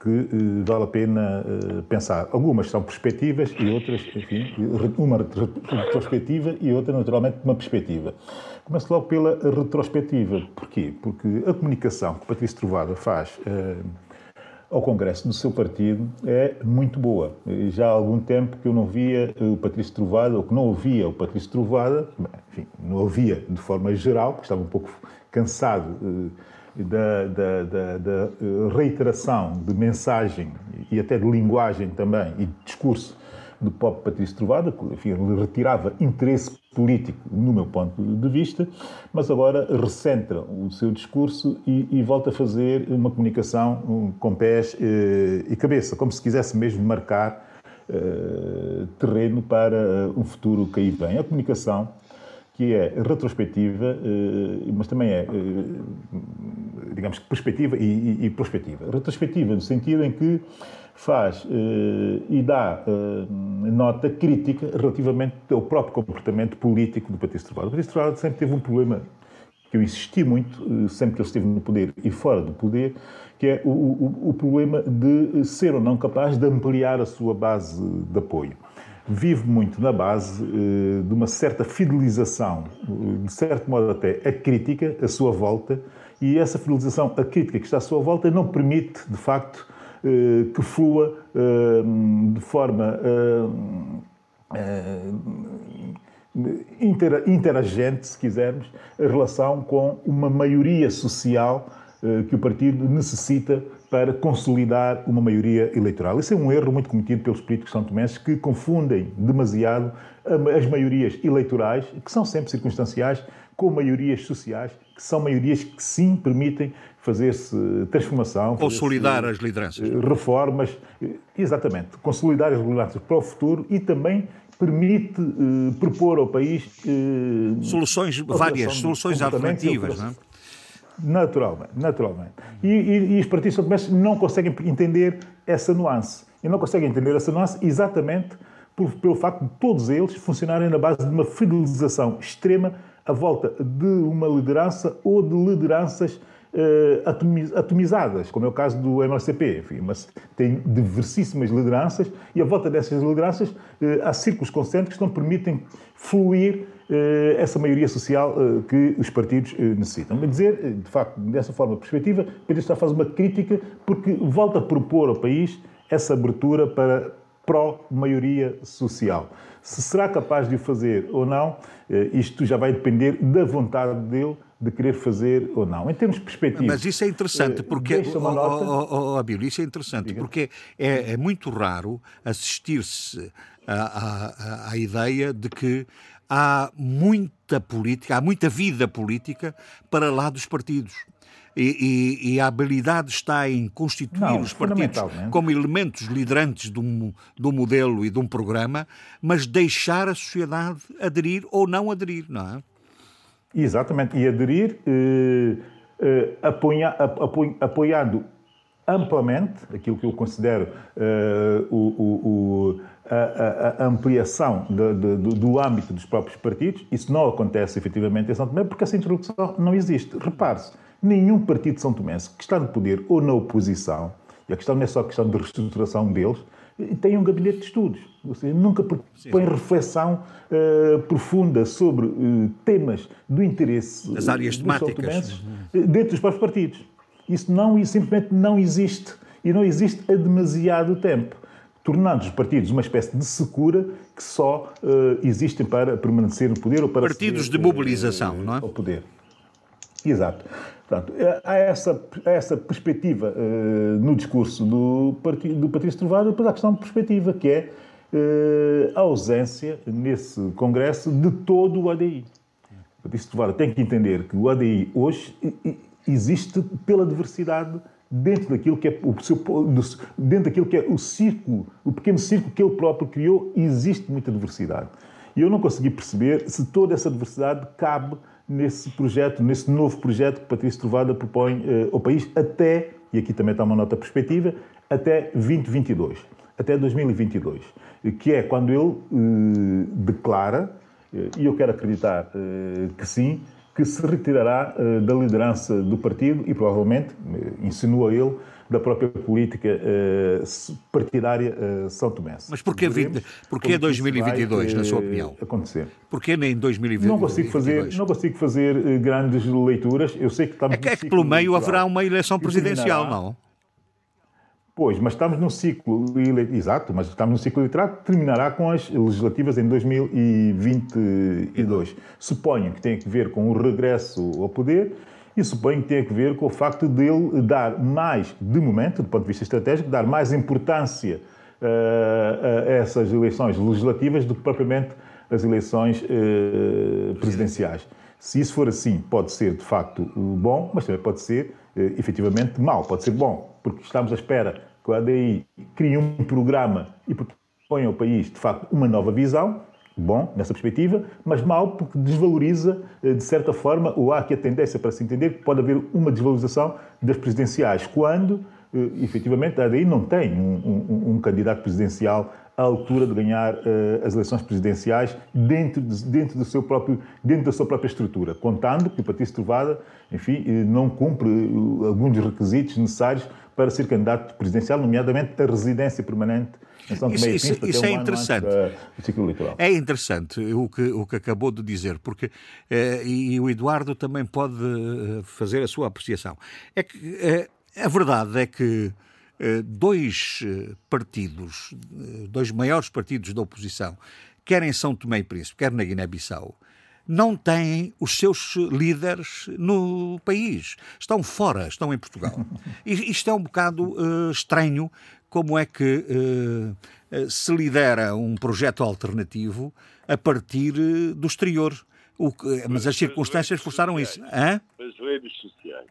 que uh, vale a pena uh, pensar. Algumas são perspectivas e outras, enfim, uma retrospectiva e outra, naturalmente, uma perspectiva. Começo logo pela retrospectiva. Porquê? Porque a comunicação que Patrício Trovada faz ao Congresso do seu partido é muito boa. Já há algum tempo que eu não via o Patrício Trovada, ou que não ouvia o Patrício Trovada, enfim, não ouvia de forma geral, porque estava um pouco cansado eh, da, da, da, da eh, reiteração de mensagem e até de linguagem também e de discurso do próprio Patrício Trovada, que enfim, ele retirava interesse político, no meu ponto de vista, mas agora recentra o seu discurso e, e volta a fazer uma comunicação com pés eh, e cabeça, como se quisesse mesmo marcar eh, terreno para um futuro que aí vem. A comunicação que é retrospectiva, eh, mas também é, digamos que perspectiva e, e, prospectiva. Retrospectiva no sentido em que faz eh, e dá eh, nota crítica relativamente ao próprio comportamento político do Patrício Trovado. O Patrício Trovado sempre teve um problema que eu insisti muito, eh, sempre que ele esteve no poder e fora do poder, que é o, o, o problema de ser ou não capaz de ampliar a sua base de apoio vive muito na base de uma certa fidelização, de certo modo até a crítica à sua volta, e essa fidelização a crítica que está à sua volta não permite, de facto, eh, que flua eh, de forma eh, interagente, se quisermos, em relação com uma maioria social que o partido necessita para consolidar uma maioria eleitoral. Esse é um erro muito cometido pelos políticos são tomenses que confundem demasiado as maiorias eleitorais, que são sempre circunstanciais, com maiorias sociais, que são maiorias que sim permitem fazer-se transformação.
Consolidar fazer as lideranças.
Eh, reformas, exatamente. Consolidar as lideranças para o futuro e também permite uh, propor ao país
uh, soluções várias, soluções alternativas, não é?
Naturalmente, naturalmente. E, e, e os partidos são não conseguem entender essa nuance. E não conseguem entender essa nuance exatamente por, pelo facto de todos eles funcionarem na base de uma fidelização extrema à volta de uma liderança ou de lideranças uh, atomizadas, como é o caso do MLCP. Enfim, mas tem diversíssimas lideranças e à volta dessas lideranças uh, há círculos concêntricos que não permitem fluir essa maioria social que os partidos necessitam. Mas dizer, de facto, dessa forma perspectiva, Pedro está a fazer uma crítica porque volta a propor ao país essa abertura para pró-maioria social. Se será capaz de o fazer ou não, isto já vai depender da vontade dele de querer fazer ou não. Em termos perspectivos.
Mas isso é interessante, eh, porque. Oh, nota... oh, oh, oh, Abílio, isso é interessante, Diga. porque é, é, muito raro assistir-se à, à, à ideia de que há muita política, há muita vida política para lá dos partidos. E, e, e, a habilidade está em constituir não, os partidos como elementos liderantes de um, de um modelo e de um programa, mas deixar a sociedade aderir ou não aderir, não é?
Exatamente, e aderir eh, eh, apoia, apo, apoiando amplamente aquilo que eu considero eh, o, o, a, a, ampliação de, de, do, do âmbito dos próprios partidos. Isso não acontece efetivamente em São Tomé porque essa introdução não existe. Repare-se, nenhum partido de São Tomé que está no poder ou na oposição, e a questão não é só a questão de reestruturação deles, tem um gabinete de estudos. Ou seja, nunca põe reflexão uh, profunda sobre uh, temas do interesse
As áreas temáticas
uh, dentro dos próprios partidos. Isso não, isso simplesmente não existe. E não existe há demasiado tempo. Tornando os partidos uma espécie de secura que só existem para permanecer no poder ou para
Partidos de mobilização, não é?
Ao poder. Exato. Portanto, é, há essa, há essa perspectiva uh, no discurso do, do Patrício Trovado, depois há a questão de perspectiva, que é uh, a ausência, nesse Congresso, de todo o ADI. O Patrício Trovado tem que entender que o ADI hoje existe pela diversidade dentro daquilo que é o seu, dentro daquilo que é o círculo, o pequeno círculo que ele próprio criou, existe muita diversidade. E eu não consegui perceber se toda essa diversidade cabe nesse projeto, nesse novo projeto que Patrício Trovada propõe uh, ao país até, e aqui também está uma nota perspectiva, até 2022, até 2022, que é quando ele uh, declara, uh, e eu quero acreditar que sim, que se retirará uh, da liderança do partido e provavelmente, uh, insinua ele, da própria política uh, partidária uh, são tomense.
Mas porquê, porquê 2022, vai, na sua opinião?
Acontecer.
Porquê nem 2022?
Não consigo fazer, não consigo fazer grandes leituras. Eu sei que estamos
É que, é que pelo meio haverá uma eleição presidencial, não?
Pois, mas estamos num ciclo exato, mas estamos num ciclo eleitoral que terminará com as legislativas em 2022. Suponho que tem a ver com o regresso ao poder e suponho que tem a ver com o facto dele dar mais, de momento, do ponto de vista estratégico, dar mais importância uh, a essas eleições legislativas do que propriamente as eleições uh, presidenciais. Se isso for assim, pode ser de facto bom, mas também pode ser efetivamente mau, pode ser bom, porque estamos à espera que a ADI crie um programa e proponha ao país, de facto, uma nova visão, bom nessa perspectiva, mas mau porque desvaloriza, eh, de certa forma, ou há aqui a tendência para se entender que pode haver uma desvalorização das presidenciais, quando, eh, efetivamente, a ADI não tem um, um, um candidato presidencial à altura de ganhar uh, as eleições presidenciais dentro, de, dentro, do seu próprio, dentro da sua própria estrutura, contando que o Partido Trovada, enfim, eh, não cumpre eh, alguns requisitos necessários para ser candidato presidencial, nomeadamente a residência permanente em São Tomé
isso, isso, isso é interessante. É interessante o que, o que acabou de dizer, porque eh, e, e, o Eduardo também pode fazer a sua apreciação. É que eh, a verdade é que dois eh, partidos, eh, dois maiores partidos da oposição, quer em São Tomé e Príncipe, quer na Guiné-Bissau, não têm os seus líderes no país. Estão fora, estão em Portugal. E isto é um bocado uh, estranho, como é que uh, se lidera um projeto alternativo a partir do exterior. Que, mas as circunstâncias forçaram isso.
Hã? As redes sociais.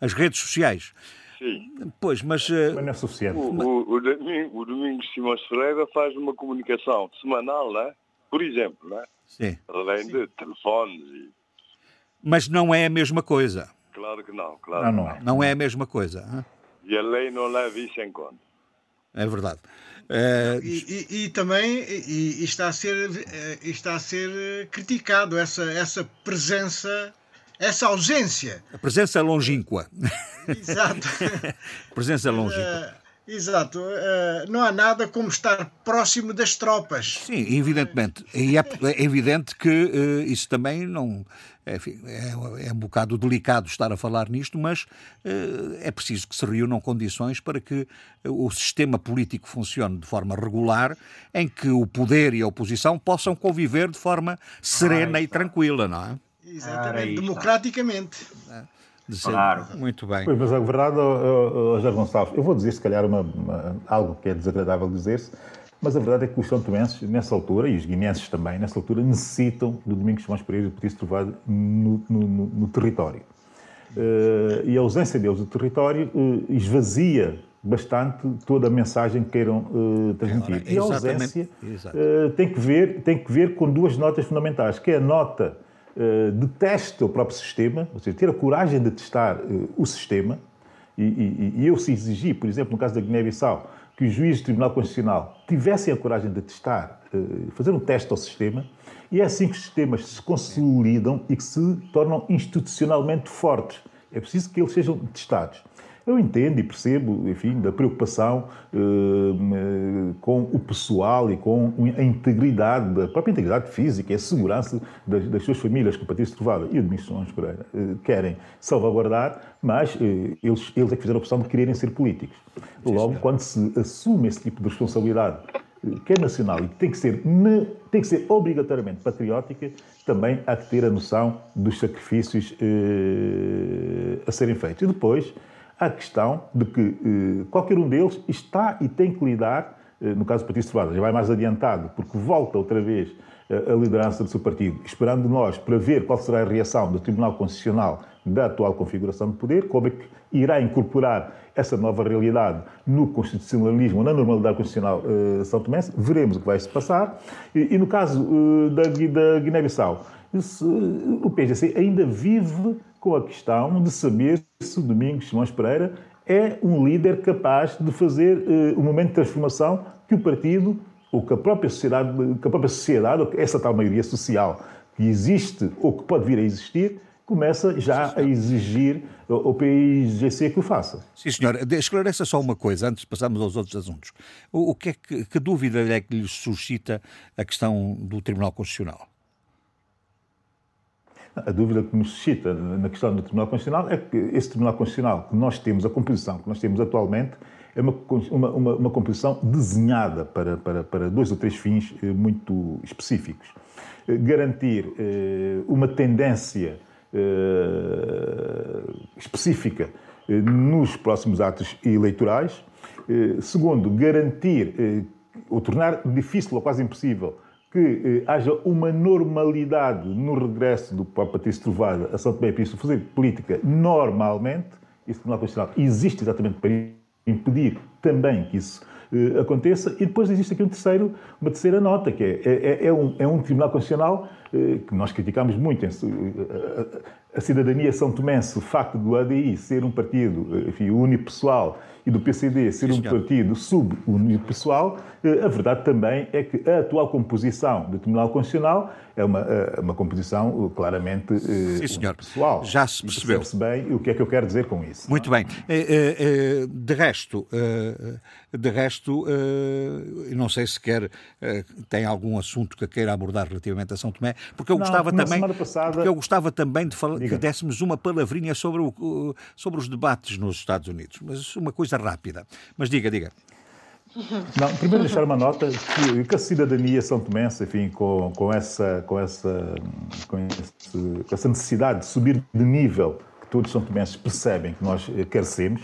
As redes sociais.
Sim.
Pois, mas. Uh...
Mas não é suficiente.
O, o, o, Domingo, o Domingos Simões Ferreira faz uma comunicação semanal, não é? Por exemplo, não é?
Sim.
Além
Sim.
de telefones e.
Mas não é a mesma coisa.
Claro que não, claro.
Não, não é.
Não é a mesma coisa. Hein?
E a lei não leva isso em conta.
É verdade. Uh...
E, e, e, também e, está, a ser, eh, está a ser criticado essa, essa presença essa ausência.
A presença longínqua.
Exato. <laughs>
presença longínqua.
Uh, Exato. Uh, não há nada como estar próximo das tropas.
Sim, evidentemente. E é, é evidente que uh, isso também não. Enfim, é, é, um bocado delicado estar a falar nisto, mas é preciso que se reúnam condições para que o sistema político funcione de forma regular, em que o poder e a oposição possam conviver de forma serena e tranquila, não é?
Exatamente, democraticamente.
Claro. Muito bem.
Pois, mas a verdade, Jorge Gonçalves, eu vou dizer se calhar uma, uma, algo que é desagradável dizer-se, mas a verdade é que os santomenses, nessa altura, e os guineenses também, nessa altura, necessitam do Domingos Simões Pereira e do Patrício Trovado no, no, no, no território. Uh, e a ausência deles do território uh, esvazia bastante toda a mensagem que queiram uh, transmitir. É, e a ausência tem, que ver, tem que ver com duas notas fundamentais, que é a nota uh, deteste o próprio sistema, ou seja, ter a coragem de testar uh, o sistema, e, e, e, eu se exigir, por exemplo, no caso da Guiné-Bissau, que os juízes do Tribunal Constitucional tivessem a coragem de testar, uh, fazer um teste ao sistema, e é assim que os sistemas se consolidam e que se tornam institucionalmente fortes. É preciso que eles sejam testados. Eu entendo e percebo, enfim, da preocupação uh, com o pessoal e com a integridade, da própria integridade física e a segurança das, das suas famílias que o Patrício Trovada e o Domingos Pereira uh, querem salvaguardar, mas uh, eles, eles é que fizeram a opção de quererem ser políticos. Logo, quando se assume esse tipo de responsabilidade que é nacional e que tem que ser, tem que ser obrigatoriamente patriótica, também há que ter a noção dos sacrifícios a serem feitos. E depois, a questão de que eh, qualquer um deles está e tem que lidar, eh, no caso do Partido Socialista, já vai mais adiantado, porque volta outra vez eh, a liderança do seu partido, esperando nós para ver qual será a reação do Tribunal Constitucional da atual configuração de poder, como é que irá incorporar essa nova realidade no constitucionalismo, na normalidade constitucional uh, São Tomé, veremos o que vai se passar. E, e no caso uh, da, da Guiné-Bissau, o PGC ainda vive com a questão de saber se o Domingos Simões Pereira é um líder capaz de fazer uh, o momento de transformação que o partido ou que a própria sociedade, que a própria sociedade essa tal maioria social que existe ou que pode vir a existir, começa já a exigir ao PIGC que o faça.
Sim, senhor. Esclareça só uma coisa, antes de passarmos aos outros assuntos. O, o que, é que, que dúvida é que lhe suscita a questão do Tribunal Constitucional?
A dúvida que nos suscita na questão do Tribunal Constitucional é que esse Tribunal Constitucional que nós temos, a composição que nós temos atualmente, é uma, uma, uma, composição desenhada para, para, para dois ou três fins eh, muito específicos. Eh, garantir eh, uma tendência específica nos próximos atos eleitorais. Segundo, garantir ou tornar difícil ou quase impossível que haja uma normalidade no regresso do Papa Patrício Trovada a São Tomé e Príncipe fazer política normalmente. Isso Tribunal Constitucional existe exatamente para impedir também que isso uh, aconteça. E depois existe aqui um terceiro, uma terceira nota, que é, é, é, um, é um Tribunal Constitucional que nós criticamos muito. Em, uh, a cidadania são tomense, o facto do ADI ser um partido enfim, unipessoal e do PCD ser um partido sub-unipessoal, a verdade também é que a atual composição do Tribunal Constitucional é uma, uma composição claramente
Sim, senhor.
pessoal.
Já se percebeu.
se bem o que é que eu quero dizer com isso.
Muito bem. De resto, de resto, não sei se quer, tem algum assunto que queira abordar relativamente a São Tomé, porque eu
não,
gostava também,
passada...
porque eu gostava também de falar, que dessemos uma palavrinha sobre, o, sobre os debates nos Estados Unidos, mas uma coisa rápida. Mas diga, diga.
Não, primeiro deixar uma nota que, que a cidadania são tomense, enfim, com, com, essa, com, essa, com, esse, com essa necessidade de subir de nível que todos são tomenses percebem que nós carecemos,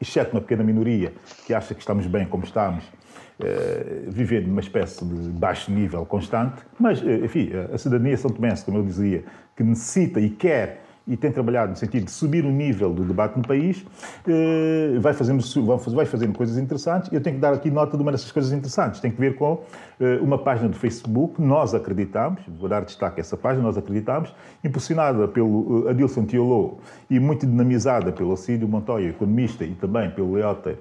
exceto uma pequena minoria que acha que estamos bem como estamos, eh, vivendo numa espécie de baixo nível constante, mas, eh, enfim, a cidadania são tomense, como eu dizia, que necessita e quer e tem trabalhado no sentido de subir o nível do debate no país, eh, vai fazendo, vai fazendo coisas interessantes. Eu tenho que dar aqui nota de uma dessas coisas interessantes. Tem que ver com uma página do Facebook, nós acreditamos, vou dar destaque a essa página, nós acreditamos, impulsionada pelo Adilson Tiolô e muito dinamizada pelo Alcídio Montoya, economista, e também pelo Leota,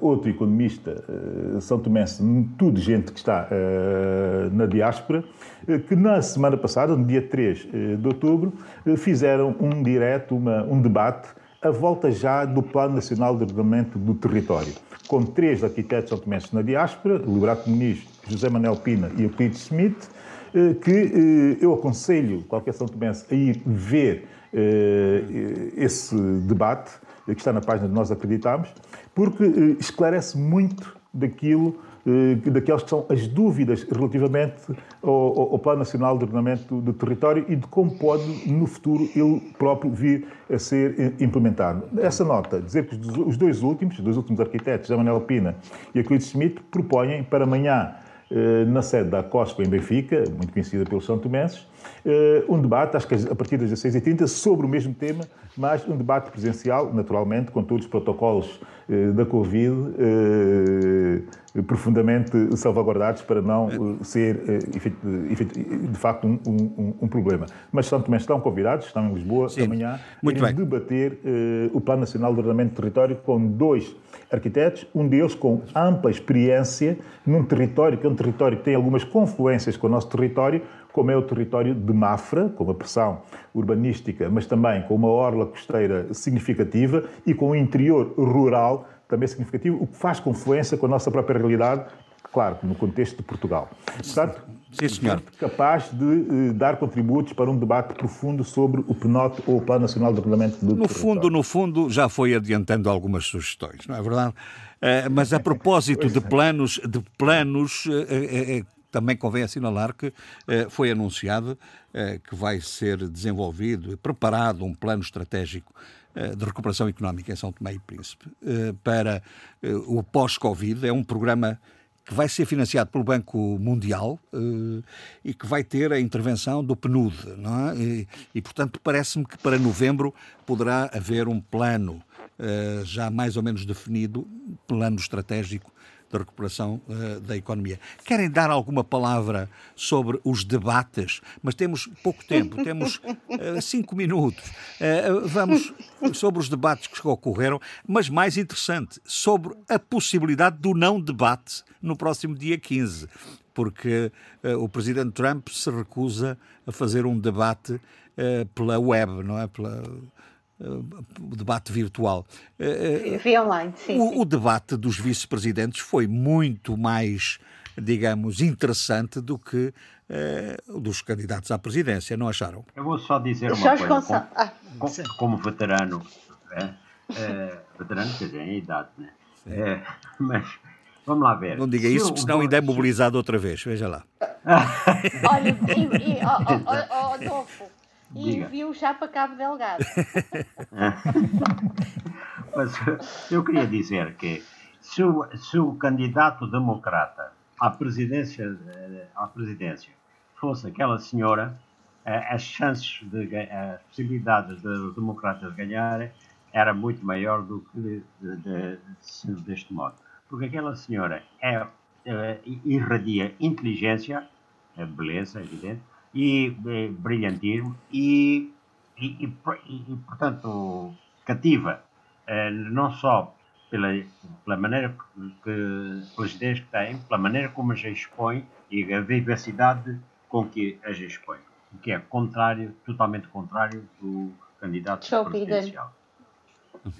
outro economista, São Tomense, tudo gente que está na diáspora, que na semana passada, no dia 3 de outubro, fizeram um direto, uma, um debate à volta já do Plano Nacional de Ordenamento do Território, com três arquitetos automenses na diáspora, Liberato Muniz, José Manuel Pina e Euclides Schmidt, eh, que eu aconselho qualquer São Tomense a ir ver esse debate, que está na página de Nós Acreditamos, porque esclarece muito daquilo eh, daquelas que são as dúvidas relativamente ao, ao, Plano Nacional de Ordenamento do Território e de como pode, no futuro, ele próprio vir a ser implementado. Essa nota, dizer que os dois últimos, os dois últimos arquitetos, José Manuel Pina e Euclides Schmidt, propõem para amanhã eh, na sede da COSPA em Benfica, muito conhecida pelos São Tomenses, eh, um debate, acho que a partir das 16h30, sobre o mesmo tema, mas um debate presencial, naturalmente, com todos os protocolos eh, da Covid profundamente salvaguardados para não ser, de facto, um, um, um problema. Mas São Tomé estão convidados, estão em Lisboa Sim. amanhã,
Muito
a debater o Plano Nacional de Ordenamento do Território com dois arquitetos, um deles com ampla experiência num território que é um território que tem algumas confluências com o nosso território, como é o território de Mafra, com uma pressão urbanística, mas também com uma orla costeira significativa e com um interior rural também significativo, o que faz confluência com a nossa própria realidade, claro, no contexto de Portugal. Portanto,
Sim, senhor.
capaz de uh, dar contributos para um debate profundo sobre o PNOT ou o Plano Nacional de Regulamento do
No fundo, no fundo, já foi adiantando algumas sugestões, não é verdade? Uh, mas a <laughs> propósito de é. planos, de planos uh, também convém assinalar que foi anunciado que vai ser desenvolvido e preparado um plano estratégico de recuperação económica em São Tomé e Príncipe para o pós-Covid. É um programa que vai ser financiado pelo Banco Mundial e que vai ter a intervenção do PNUD. É? e, e, portanto, parece-me que para novembro poderá haver um plano já mais ou menos definido, plano estratégico da recuperação uh, da economia. Querem dar alguma palavra sobre os debates? Mas temos pouco tempo, temos uh, cinco minutos. Uh, vamos sobre os debates que ocorreram, mas mais interessante, sobre a possibilidade do não debate no próximo dia 15 porque uh, o presidente Trump se recusa a fazer um debate uh, pela web, não é? Pela, o debate virtual.
Via online, sim.
O,
sim.
o debate dos vice-presidentes foi muito mais, digamos, interessante do que dos candidatos à presidência, não acharam?
Eu vou só dizer uma Jorge coisa. Como, ah, como, como, veterano, é, é, veterano, quer dizer, em idade, né? É, mas Vamos lá ver.
Não diga isso, porque senão ainda é mobilizado outra vez. Veja lá. <laughs>
Olha, e, e, oh, oh, oh, Adolfo, e enviou já para Cabo Delgado. <laughs>
Mas eu queria dizer que se o, se o candidato democrata à presidência, eh, à presidência fosse aquela senhora, eh, as chances, de, as possibilidades dos democratas ganharem era muito maior do que de, de, de, deste modo porque aquela senhora é, é irradia inteligência, é beleza, evidente, e é, brilhantismo, e, e, e, e, portanto, cativa, é, não só pela, pela maneira que, pelas ideias que tem, pela maneira como as expõe e a vivacidade com que as expõe, que é contrário, totalmente contrário do candidato presidencial.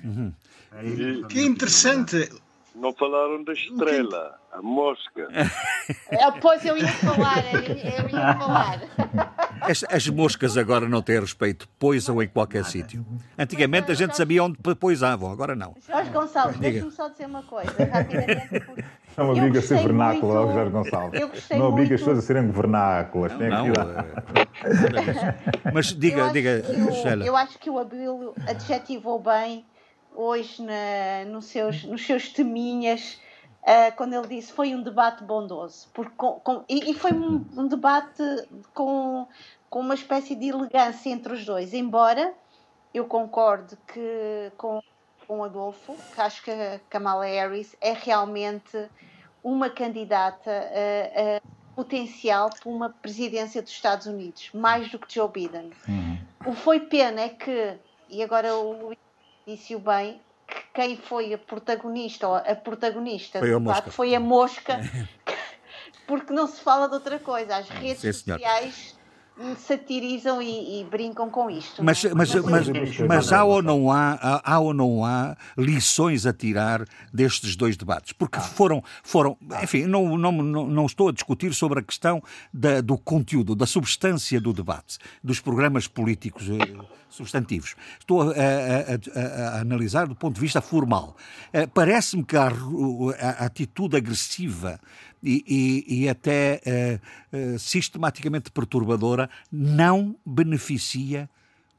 Uhum. É que interessante
não falaram da estrela, a mosca.
É, pois eu ia falar, eu, eu ia falar.
As, as, moscas agora não têm respeito, poisam em qualquer sítio. Antigamente a gente sabia onde poisavam, agora não.
Jorge Gonçalves, deixa-me só dizer uma coisa, rapidamente.
Não obriga a ser vernáculo, muito, Jorge Gonçalves. Não obriga muito... as pessoas a serem vernáculas. Não, não,
é... Mas diga, diga,
Sheila. Eu acho que o Abílio adjetivou bem hoje na, no seus, nos seus teminhas, uh, quando ele disse foi um debate bondoso. Porque, com, com, e, e, foi um, um, debate com, com uma espécie de elegância entre os dois, embora eu concorde que com, com Adolfo, que acho que a Kamala Harris é realmente uma candidata uh, uh, potencial para uma presidência dos Estados Unidos, mais do que Joe Biden. Uhum. O foi pena é que, e agora o Luís disse-o bem, que quem foi a protagonista ou a protagonista
foi a mosca,
foi a mosca <laughs> porque não se fala de outra coisa. As redes Sim, sociais satirizam e, e, brincam com isto.
Mas,
é?
mas, mas, mas, há, ou não há, há ou não há lições a tirar destes dois debates? Porque foram, foram enfim, não, não, não estou a discutir sobre a questão da, do conteúdo, da substância do debate, dos programas políticos eh, substantivos. Estou a, a, a, a, analisar do ponto de vista formal. Eh, parece-me que a, atitude agressiva e, e, e até uh, uh, sistematicamente perturbadora não beneficia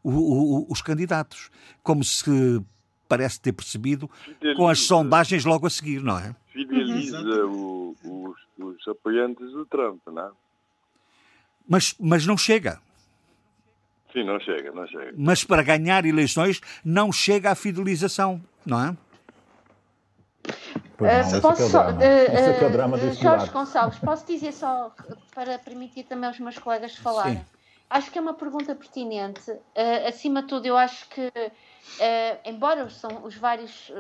o, o, os candidatos, como se parece ter percebido Fideliza. com as sondagens logo a seguir, não é?
Fideliza uhum. os, os apoiantes do Trump, não é?
Mas, mas não chega.
Sim, não chega, não chega.
Mas para ganhar eleições não chega à fidelização, não é?
Pois uh, posso só, uh, uh, Jorge Gonçalves, posso dizer só para permitir também aos meus colegas falarem? Sim. Acho que é uma pergunta pertinente. acima de tudo, eu acho que, embora são os vários,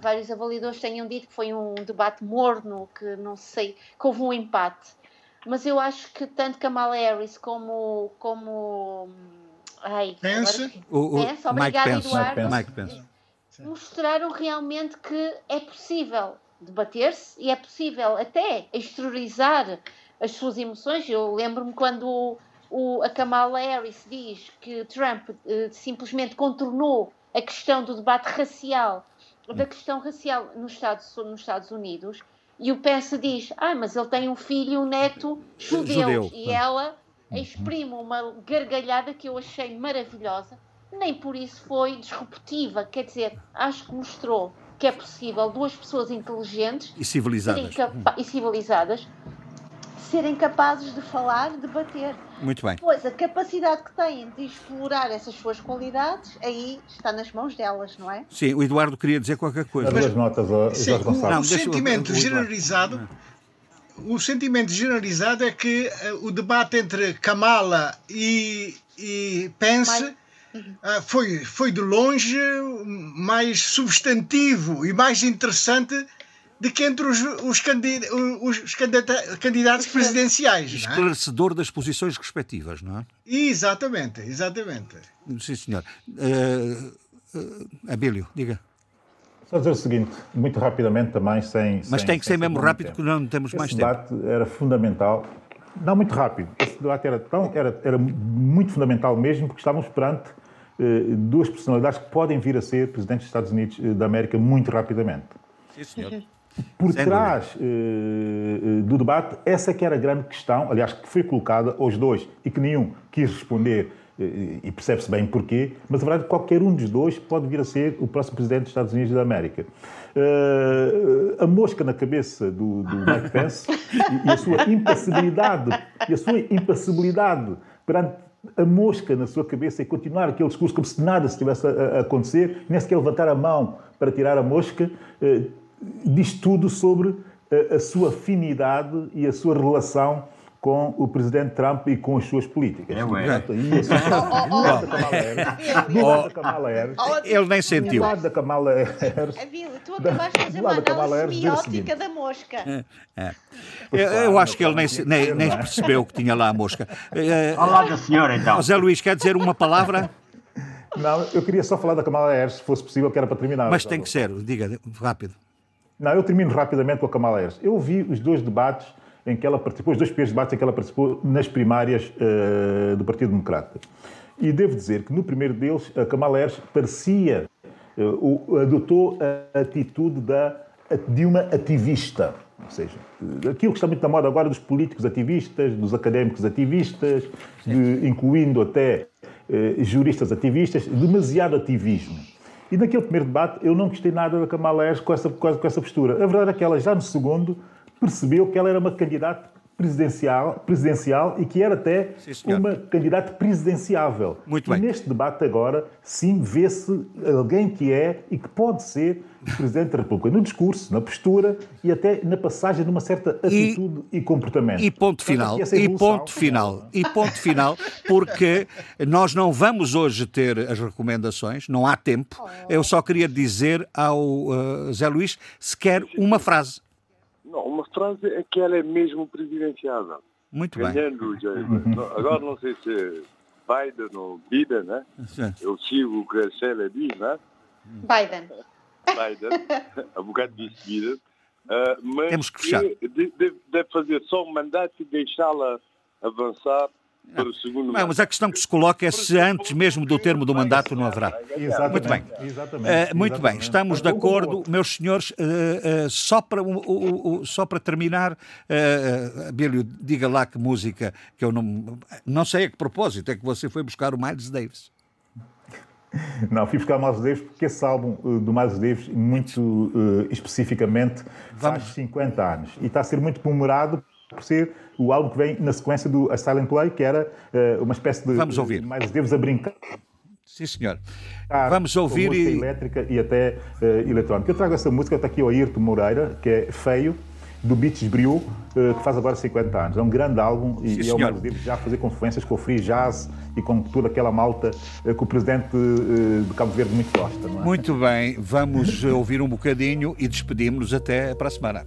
vários avaliadores tenham dito que foi um debate morno, que não sei, que houve um empate, mas eu acho que tanto Kamala Harris como, como Ai,
Pence.
Agora... O, o Pence, obrigado,
Mike Pence.
Eduardo.
Mike Pence.
Mostraram realmente que é possível debater-se e é possível até exteriorizar as suas emoções. Eu lembro-me quando o, o, a Kamala Harris diz que Trump uh, simplesmente contornou a questão do debate racial, da questão racial nos Estados, nos Estados Unidos, e o Pence diz: Ah, mas ele tem um filho um neto judeus. Judeu. E ela exprime uma gargalhada que eu achei maravilhosa, nem por isso foi disruptiva. Quer dizer, acho que mostrou que é possível duas pessoas inteligentes
e civilizadas,
e civilizadas serem capazes de falar, debater.
Muito bem.
Pois a capacidade que têm de explorar essas suas qualidades, aí está nas mãos delas, não é?
Sim, o Eduardo queria dizer qualquer coisa.
As duas notas, ó,
Sim, o,
Gonçalves.
o
Não, deixa eu-
sentimento
o- o-
generalizado o sentimento generalizado é que eh, o debate entre Kamala e, e Pence foi, foi de longe mais substantivo e mais interessante do que entre os, os, candid- os candidata- candidatos presidenciais. É?
Esclarecedor das posições respectivas, não é?
Exatamente, exatamente.
Sim, senhor. Uh, uh, Abílio, diga.
Só dizer o seguinte, muito rapidamente também, sem.
Mas
sem-
tem que ser mesmo rápido,
tempo.
porque não temos
Esse
mais tempo.
debate era fundamental. Não muito rápido. Esse debate era, tão, era, era muito fundamental mesmo, porque estávamos perante duas personalidades que podem vir a ser presidentes dos Estados Unidos eh, da América muito rapidamente.
Sim, senhor. <laughs>
Por
Sem
trás eh, eh, do debate, essa que era a grande questão, aliás, que foi colocada aos dois e que nenhum quis responder, eh, e percebe-se bem porquê, mas a verdade é que qualquer um dos dois pode vir a ser o próximo presidente dos Estados Unidos da América. Eh, a mosca na cabeça do, do Mike <laughs> Pence e, e a sua impassibilidade, e a sua impassibilidade perante a mosca na sua cabeça e continuar aquele discurso como se nada estivesse a, acontecer, nem sequer levantar a mão para tirar a mosca, eh, diz tudo sobre a, a sua afinidade e a sua relação com o presidente Trump e com as suas políticas.
É, ué.
E sua- do lado da Kamala Harris, do lado da Kamala Harris,
Ele nem
do
sentiu.
lado da Kamala Harris,
tu acabaste de fazer
do
uma
da Kamala
análise semiótica
seguinte.
da mosca.
Eu, eu acho que ele nem, nem, nem percebeu que tinha lá a mosca. <laughs>
Lado da senhora, então.
José Luís, quer dizer uma palavra?
Não, eu queria só falar da Kamala Harris, se fosse possível, que era para terminar.
Mas tem que ser, diga, rápido.
Não, eu termino rapidamente com a Kamala Harris. Eu vi os dois debates em que ela participou, os dois primeiros debates em que ela participou nas primárias eh, do Partido Democrata. E devo dizer que no primeiro deles, a Kamala Harris parecia, o- adotou a atitude da, de uma ativista. Ou seja, eh, aquilo que está muito na moda agora dos políticos ativistas, dos académicos ativistas, de- incluindo até juristas ativistas, demasiado ativismo. E naquele primeiro debate eu não gostei nada da Kamala Harris com essa- com essa postura. A verdade é que ela já no segundo percebeu que ela era uma candidata presidencial, presidencial e que era até
Sim,
uma candidata presidenciável.
Muito
e
bem.
neste debate agora, sim, vê-se alguém que é e que pode ser Presidente da República. No discurso, na postura e até na passagem de uma certa atitude e, comportamento.
E ponto final,
essa
e ponto final, e ponto final, porque nós não vamos hoje ter as recomendações, não há tempo. Eu só queria dizer ao uh, Zé Luís se quer uma frase.
Não, uma frase é que ela é mesmo presidenciável.
Muito bem.
Ganhando, já- agora não sei se é Biden ou Biden, né? Eu sigo o que a Célia diz, né?
Biden.
Biden, <laughs> a bocado disse Biden, ah, mas
Temos que fechar.
de- deve, deve fazer só um mandato e deixá-la avançar
Não, mas a questão que se coloca é se antes mesmo do termo do mandato não haverá.
Exatamente.
Muito bem.
Exatamente.
Eh, muito bem,
Exatamente.
estamos de acordo, meus senhores. eh, eh, só, para, o- o- o- só para terminar, uh, Abílio, diga lá que música que eu não. Não sei a que propósito é que você foi buscar o Miles Davis.
Não, fui buscar Miles Davis porque esse álbum uh, do Miles Davis, muito uh, especificamente, faz 50 anos. E está a ser muito comemorado por ser o álbum que vem na sequência do A Silent Way, que era uh, uma espécie de
Vamos ouvir.
Miles Davis a brincar.
Sim, senhor. Vamos ouvir
música
e.
elétrica e até uh, eletrónica. Eu trago essa música, está aqui o Ayrton Moreira, que é Feio, do Beaches Brew, uh, que faz agora 50 anos. É um grande álbum e,
Sim,
e é o Davis já fazer confluências com o free jazz e com toda aquela malta uh, que o presidente de Cabo Verde muito gosta. É?
Muito bem, vamos ouvir um bocadinho e despedimos-nos até para a semana.